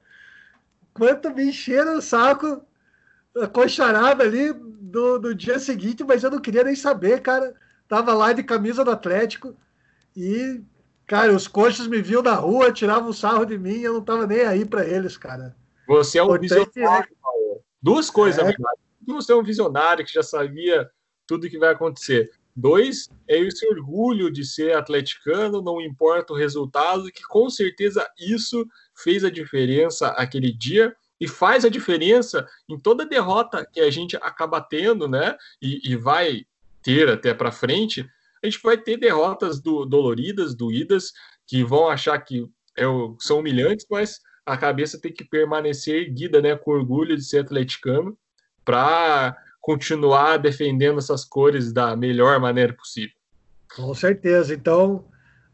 Quanto me encheram o saco, a concharada ali do, do dia seguinte, mas eu não queria nem saber, cara. Tava lá de camisa do Atlético e, cara, os coxas me viam na rua, tiravam sarro de mim, eu não tava nem aí para eles, cara. Você é um Importante, visionário, né? Duas coisas, é. Você é um visionário que já sabia tudo que vai acontecer. Dois, é esse orgulho de ser atleticano, não importa o resultado, que com certeza isso fez a diferença aquele dia e faz a diferença em toda derrota que a gente acaba tendo, né? E, e vai ter até para frente. A gente vai ter derrotas do, doloridas, doídas, que vão achar que é, são humilhantes, mas a cabeça tem que permanecer erguida, né? Com orgulho de ser atleticano, para continuar defendendo essas cores da melhor maneira possível. Com certeza. Então,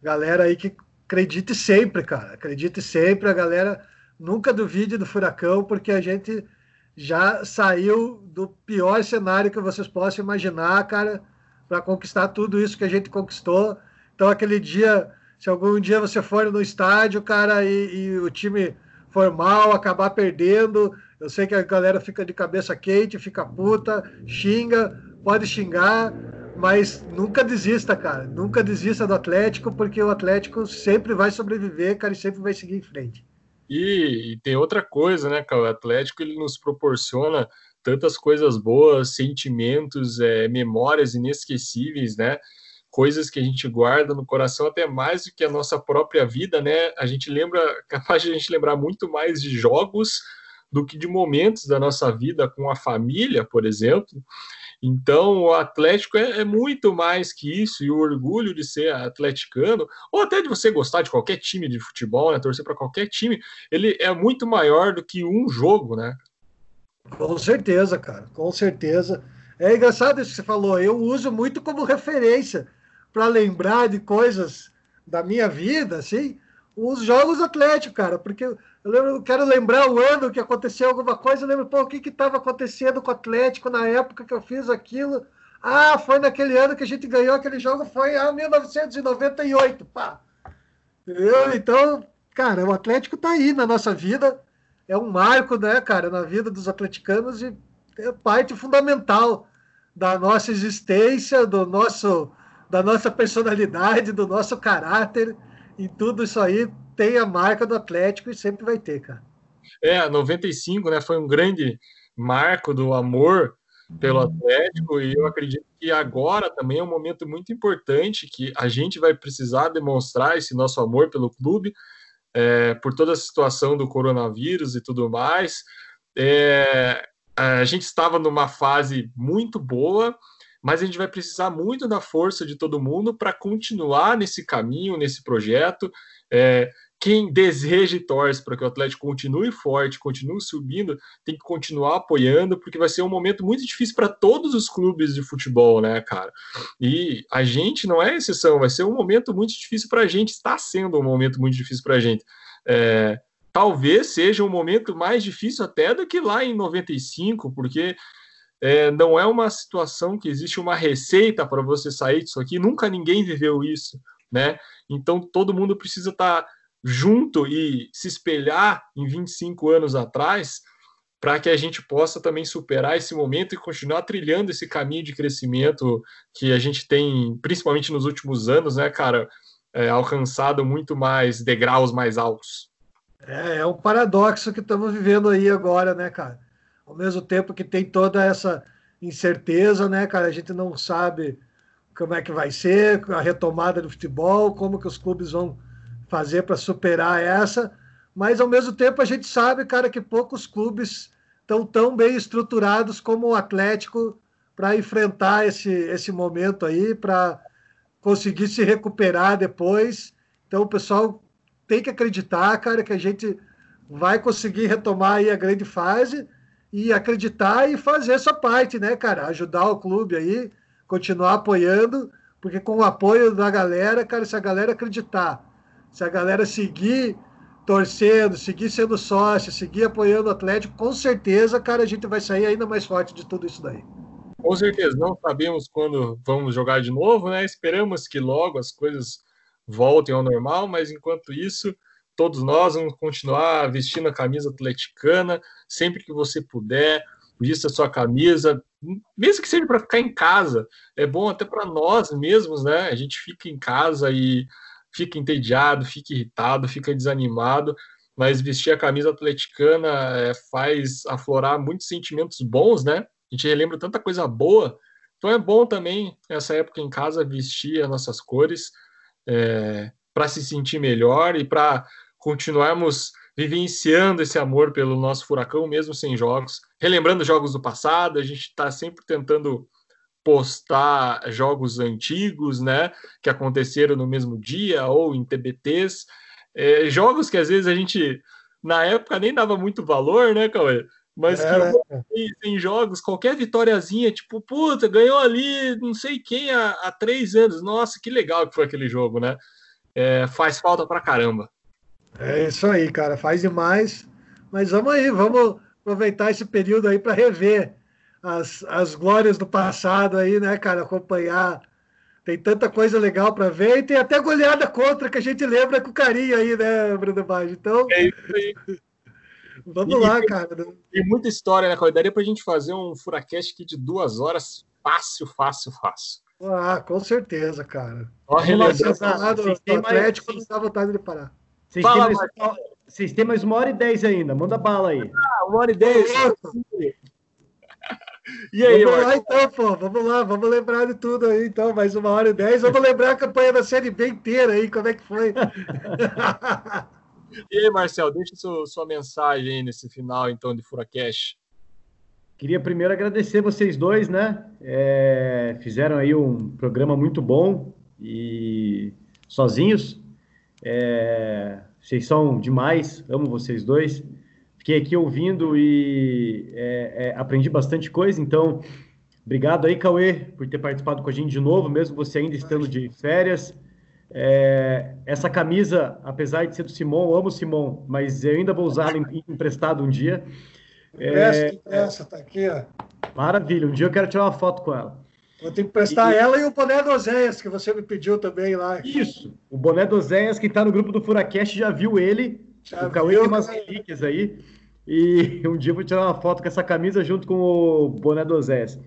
galera aí que acredite sempre, cara. Acredite sempre, a galera nunca duvide do furacão, porque a gente já saiu do pior cenário que vocês possam imaginar, cara, para conquistar tudo isso que a gente conquistou. Então, aquele dia, se algum dia você for no estádio, cara, e, e o time for mal, acabar perdendo, eu sei que a galera fica de cabeça quente, fica puta, xinga, pode xingar, mas nunca desista, cara. Nunca desista do Atlético, porque o Atlético sempre vai sobreviver, cara, e sempre vai seguir em frente. E, e tem outra coisa, né, cara? O Atlético ele nos proporciona tantas coisas boas, sentimentos, é, memórias inesquecíveis, né? Coisas que a gente guarda no coração até mais do que a nossa própria vida, né? A gente lembra, capaz de a gente lembrar muito mais de jogos do que de momentos da nossa vida com a família, por exemplo. Então, o Atlético é, é, muito mais que isso, e o orgulho de ser atleticano, ou até de você gostar de qualquer time de futebol, né, torcer para qualquer time, ele é muito maior do que um jogo, né? Com certeza, cara, com certeza. É engraçado isso que você falou, eu uso muito como referência para lembrar de coisas da minha vida, assim, os jogos Atlético, cara, porque eu, lembro, eu quero lembrar o ano que aconteceu alguma coisa, eu lembro, pô, o que estava acontecendo com o Atlético na época que eu fiz aquilo. Ah, foi naquele ano que a gente ganhou aquele jogo, foi ah, 1998, pá. Então, cara, o Atlético está aí na nossa vida, é um marco, né, cara, na vida dos atleticanos e é parte fundamental da nossa existência, do nosso, da nossa personalidade, do nosso caráter, e tudo isso aí tem a marca do Atlético e sempre vai ter, cara. É, 95, né, foi um grande marco do amor pelo Atlético e eu acredito que agora também é um momento muito importante que a gente vai precisar demonstrar esse nosso amor pelo clube é, por toda a situação do coronavírus e tudo mais. É, a gente estava numa fase muito boa, mas a gente vai precisar muito da força de todo mundo para continuar nesse caminho, nesse projeto. É, quem deseja e torce para que o Atlético continue forte, continue subindo, tem que continuar apoiando, porque vai ser um momento muito difícil para todos os clubes de futebol, né, cara? E a gente não é exceção, vai ser um momento muito difícil para a gente, está sendo um momento muito difícil para a gente. É, talvez seja um momento mais difícil até do que lá em 95, porque é, não é uma situação que existe uma receita para você sair disso aqui, nunca ninguém viveu isso, né? Então todo mundo precisa estar tá junto e se espelhar em 25 anos atrás para que a gente possa também superar esse momento e continuar trilhando esse caminho de crescimento que a gente tem, principalmente nos últimos anos, né, cara, é, alcançado muito mais degraus mais altos. É, é um paradoxo que estamos vivendo aí agora, né, cara? Ao mesmo tempo que tem toda essa incerteza, né, cara? A gente não sabe como é que vai ser a retomada do futebol, como que os clubes vão fazer para superar essa, mas ao mesmo tempo a gente sabe, cara, que poucos clubes estão tão bem estruturados como o Atlético para enfrentar esse, esse momento aí, para conseguir se recuperar depois. Então o pessoal tem que acreditar, cara, que a gente vai conseguir retomar aí a grande fase e acreditar e fazer essa parte, né, cara? Ajudar o clube aí, continuar apoiando, porque com o apoio da galera, cara, se a galera acreditar se a galera seguir torcendo, seguir sendo sócio, seguir apoiando o Atlético, com certeza, cara, a gente vai sair ainda mais forte de tudo isso daí. Com certeza, não sabemos quando vamos jogar de novo, né? Esperamos que logo as coisas voltem ao normal, mas enquanto isso, todos nós vamos continuar vestindo a camisa atleticana sempre que você puder, vista a sua camisa, mesmo que seja para ficar em casa. É bom até para nós mesmos, né? A gente fica em casa e fica entediado, fica irritado, fica desanimado, mas vestir a camisa atleticana é, faz aflorar muitos sentimentos bons, né? A gente relembra tanta coisa boa. Então é bom também, nessa época em casa, vestir as nossas cores é, para se sentir melhor e para continuarmos vivenciando esse amor pelo nosso furacão, mesmo sem jogos. Relembrando jogos do passado, a gente está sempre tentando postar jogos antigos, né, que aconteceram no mesmo dia ou em TBTs, é, jogos que às vezes a gente na época nem dava muito valor, né, Cauê? Mas é. que em jogos, qualquer vitóriazinha, tipo, puta, ganhou ali não sei quem há, há três anos. Nossa, que legal que foi aquele jogo, né? É, faz falta pra caramba. É isso aí, cara, faz demais. Mas vamos aí, vamos aproveitar esse período aí para rever as, as glórias do passado aí, né, cara? Acompanhar. Tem tanta coisa legal para ver e tem até goleada contra que a gente lembra com carinho aí, né, Bruno Baggio? Então. É isso aí. Vamos e, lá, cara. Tem muita história, né, Daria Daria pra gente fazer um Furacast aqui de duas horas, fácil, fácil, fácil. Ah, com certeza, cara. Ó, relembrando do Atlético, não dá vontade de parar. Vocês, Fala, têm mais, vocês têm mais uma hora e dez ainda, manda bala aí. Ah, uma hora e dez. E aí, vamos lá então, pô, vamos lá, vamos lembrar de tudo aí, então, mais uma hora e dez. Vamos lembrar a campanha da Série B inteira aí, como é que foi. e aí, Marcel, deixa sua, sua mensagem aí nesse final, então, de Furacash. Queria primeiro agradecer vocês dois, né? É, fizeram aí um programa muito bom e sozinhos. É, vocês são demais, amo vocês dois. Fiquei aqui ouvindo e é, é, aprendi bastante coisa, então obrigado aí, Cauê, por ter participado com a gente de novo, mesmo você ainda estando de férias. É, essa camisa, apesar de ser do Simon, eu amo o Simon, mas eu ainda vou usá-la emprestado um dia. É, empresta, tá aqui, ó. Maravilha, um dia eu quero tirar uma foto com ela. Vou ter que prestar e... ela e o boné do Oséias, que você me pediu também lá. Isso, o boné do Oséias, que está no grupo do Furacast, já viu ele. Já o Cauê tem umas relíquias aí. E um dia eu vou tirar uma foto com essa camisa junto com o boné do Oséias.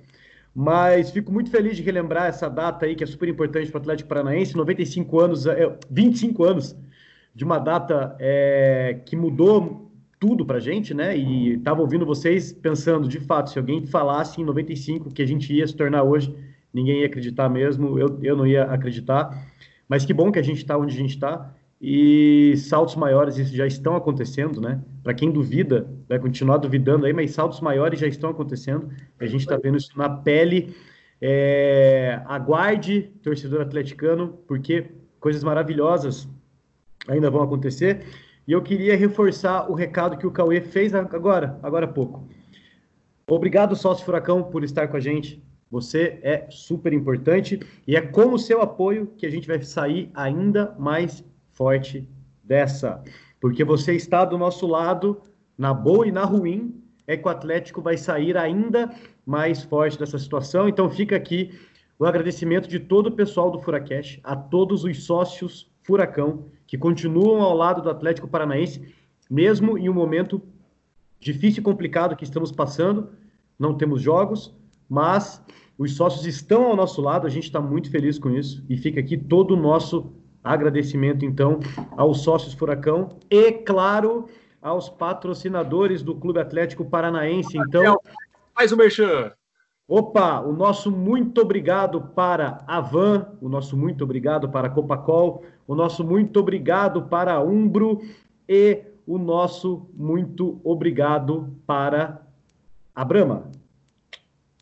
Mas fico muito feliz de relembrar essa data aí, que é super importante para o Atlético Paranaense, 95 anos, 25 é, anos de uma data é, que mudou tudo para a gente, né? E estava ouvindo vocês pensando, de fato, se alguém falasse em 95 que a gente ia se tornar hoje, ninguém ia acreditar mesmo, eu, eu não ia acreditar. Mas que bom que a gente está onde a gente está e saltos maiores isso já estão acontecendo, né? Para quem duvida, vai continuar duvidando aí, mas saltos maiores já estão acontecendo. A gente está vendo isso na pele. É... Aguarde, torcedor atleticano, porque coisas maravilhosas ainda vão acontecer. E eu queria reforçar o recado que o Cauê fez agora, agora há pouco. Obrigado, sócio Furacão, por estar com a gente. Você é super importante e é com o seu apoio que a gente vai sair ainda mais forte dessa. Porque você está do nosso lado, na boa e na ruim, é que o Atlético vai sair ainda mais forte dessa situação. Então fica aqui o agradecimento de todo o pessoal do Furacash, a todos os sócios Furacão que continuam ao lado do Atlético Paranaense, mesmo em um momento difícil e complicado que estamos passando. Não temos jogos, mas os sócios estão ao nosso lado, a gente está muito feliz com isso e fica aqui todo o nosso agradecimento, então, aos sócios Furacão e, claro, aos patrocinadores do Clube Atlético Paranaense. Então, mais um merchan. Opa, o nosso muito obrigado para a Van, o nosso muito obrigado para a Copacol, o nosso muito obrigado para a Umbro e o nosso muito obrigado para a Brahma.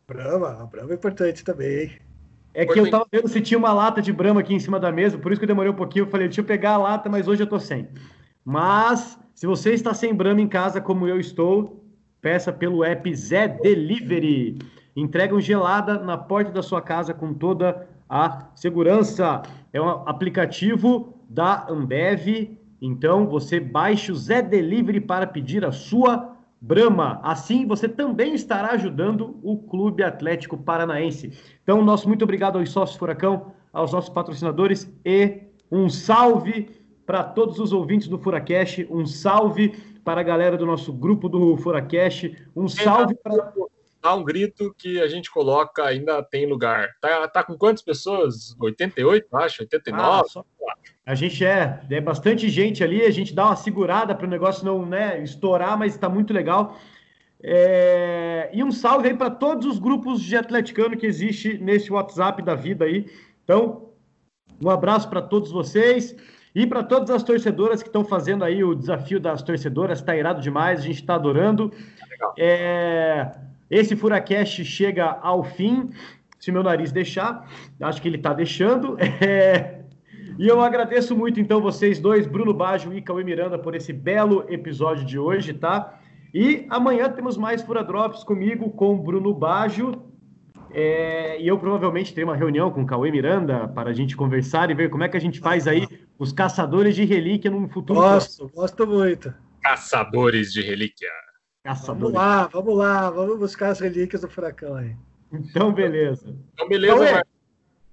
Brahma, a Brahma é importante também. É que eu tava vendo se tinha uma lata de Brahma aqui em cima da mesa, por isso que eu demorei um pouquinho. Eu falei, deixa eu pegar a lata, mas hoje eu tô sem. Mas, se você está sem Brahma em casa, como eu estou, peça pelo app Zé Delivery entregam gelada na porta da sua casa com toda a segurança. É um aplicativo da Ambev. Então você baixa o Zé Delivery para pedir a sua Brahma. Assim você também estará ajudando o Clube Atlético Paranaense. Então, nosso muito obrigado aos sócios Furacão, aos nossos patrocinadores e um salve para todos os ouvintes do Furacash, um salve para a galera do nosso grupo do Furacash, um salve para dá um grito que a gente coloca, ainda tem lugar. Tá, tá com quantas pessoas? 88, acho, 89? Ah, só... A gente é, é bastante gente ali, a gente dá uma segurada para o negócio não né, estourar, mas está muito legal. É... E um salve aí para todos os grupos de atleticano que existe nesse WhatsApp da vida aí. Então, um abraço para todos vocês e para todas as torcedoras que estão fazendo aí o desafio das torcedoras. Está irado demais, a gente está adorando. É... Esse Furacast chega ao fim, se meu nariz deixar, acho que ele está deixando. É... E eu agradeço muito, então, vocês dois, Bruno Baggio e Cauê Miranda, por esse belo episódio de hoje, tá? E amanhã temos mais Fura Drops comigo, com Bruno Baggio. É... E eu provavelmente terei uma reunião com o Cauê Miranda para a gente conversar e ver como é que a gente faz aí os caçadores de relíquia num futuro. Gosto, gosto muito. Caçadores de relíquia. Vamos lá, vamos lá, vamos buscar as relíquias do furacão aí. Então, beleza. Então, beleza, Cauê,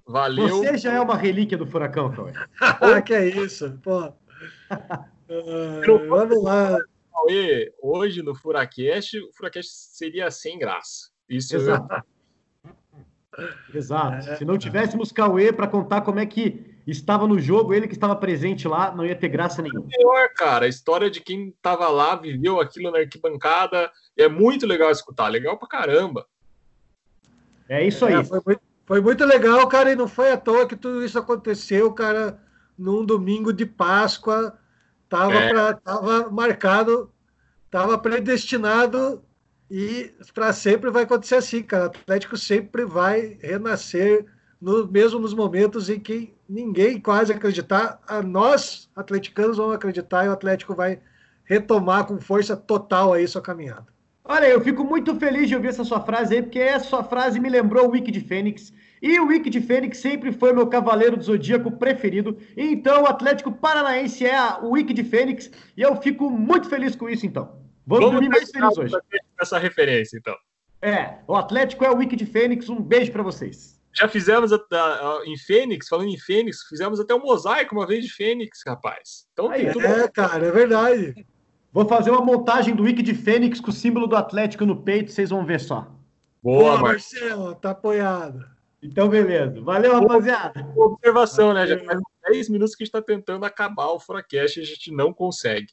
Valeu. Você já é uma relíquia do furacão, Cauê. ah, que é isso, pô. Uh, vamos lá. Cauê, hoje no Furacast, o Furacast seria sem graça. Isso Exato. Eu... Exato. É, Se não tivéssemos Cauê para contar como é que estava no jogo, ele que estava presente lá, não ia ter graça nenhuma. Pior, cara, a história de quem estava lá, viveu aquilo na arquibancada, é muito legal escutar, legal pra caramba. É isso aí. É, foi, muito, foi, muito, legal, cara, e não foi à toa que tudo isso aconteceu, cara, num domingo de Páscoa, tava, é. pra, tava marcado, tava predestinado e para sempre vai acontecer assim, cara. O Atlético sempre vai renascer, no, mesmo nos momentos em que ninguém quase acreditar, a nós, atleticanos, vamos acreditar e o Atlético vai retomar com força total aí sua caminhada. Olha, eu fico muito feliz de ouvir essa sua frase aí, porque essa sua frase me lembrou o Wiki de Fênix. E o Wiki de Fênix sempre foi meu cavaleiro do zodíaco preferido. Então, o Atlético Paranaense é o Wiki de Fênix. E eu fico muito feliz com isso, então. Vou Vamos dormir mais feliz hoje. Essa referência, então. É, o Atlético é o Wiki de Fênix. Um beijo para vocês. Já fizemos a, a, a, em Fênix, falando em Fênix, fizemos até um mosaico uma vez de Fênix, rapaz. Então Aí, tudo... É, cara, é verdade. Vou fazer uma montagem do Wiki de Fênix com o símbolo do Atlético no peito, vocês vão ver só. Boa, Boa Marcelo, tá apoiado. Então, beleza. Valeu, rapaziada. Boa observação, né? Já faz 10 minutos que a gente está tentando acabar o Furacast e a gente não consegue.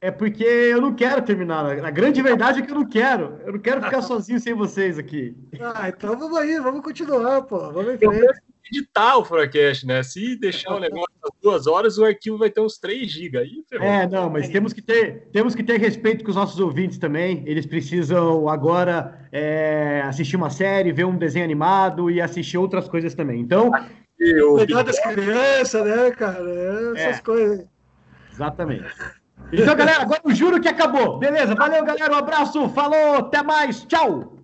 É porque eu não quero terminar. A grande verdade é que eu não quero. Eu não quero ficar sozinho sem vocês aqui. Ah, então vamos aí, vamos continuar, pô. Vamos em frente. Editar o Furacast, né? Se deixar o negócio às duas horas, o arquivo vai ter uns 3 GB. Aí, é, não, mas temos que, ter, temos que ter respeito com os nossos ouvintes também. Eles precisam agora é, assistir uma série, ver um desenho animado e assistir outras coisas também. Então. Cuidar das crianças, né, cara? Essas é, coisas. Exatamente. Então, galera, agora eu juro que acabou. Beleza, valeu, galera. Um abraço, falou, até mais, tchau.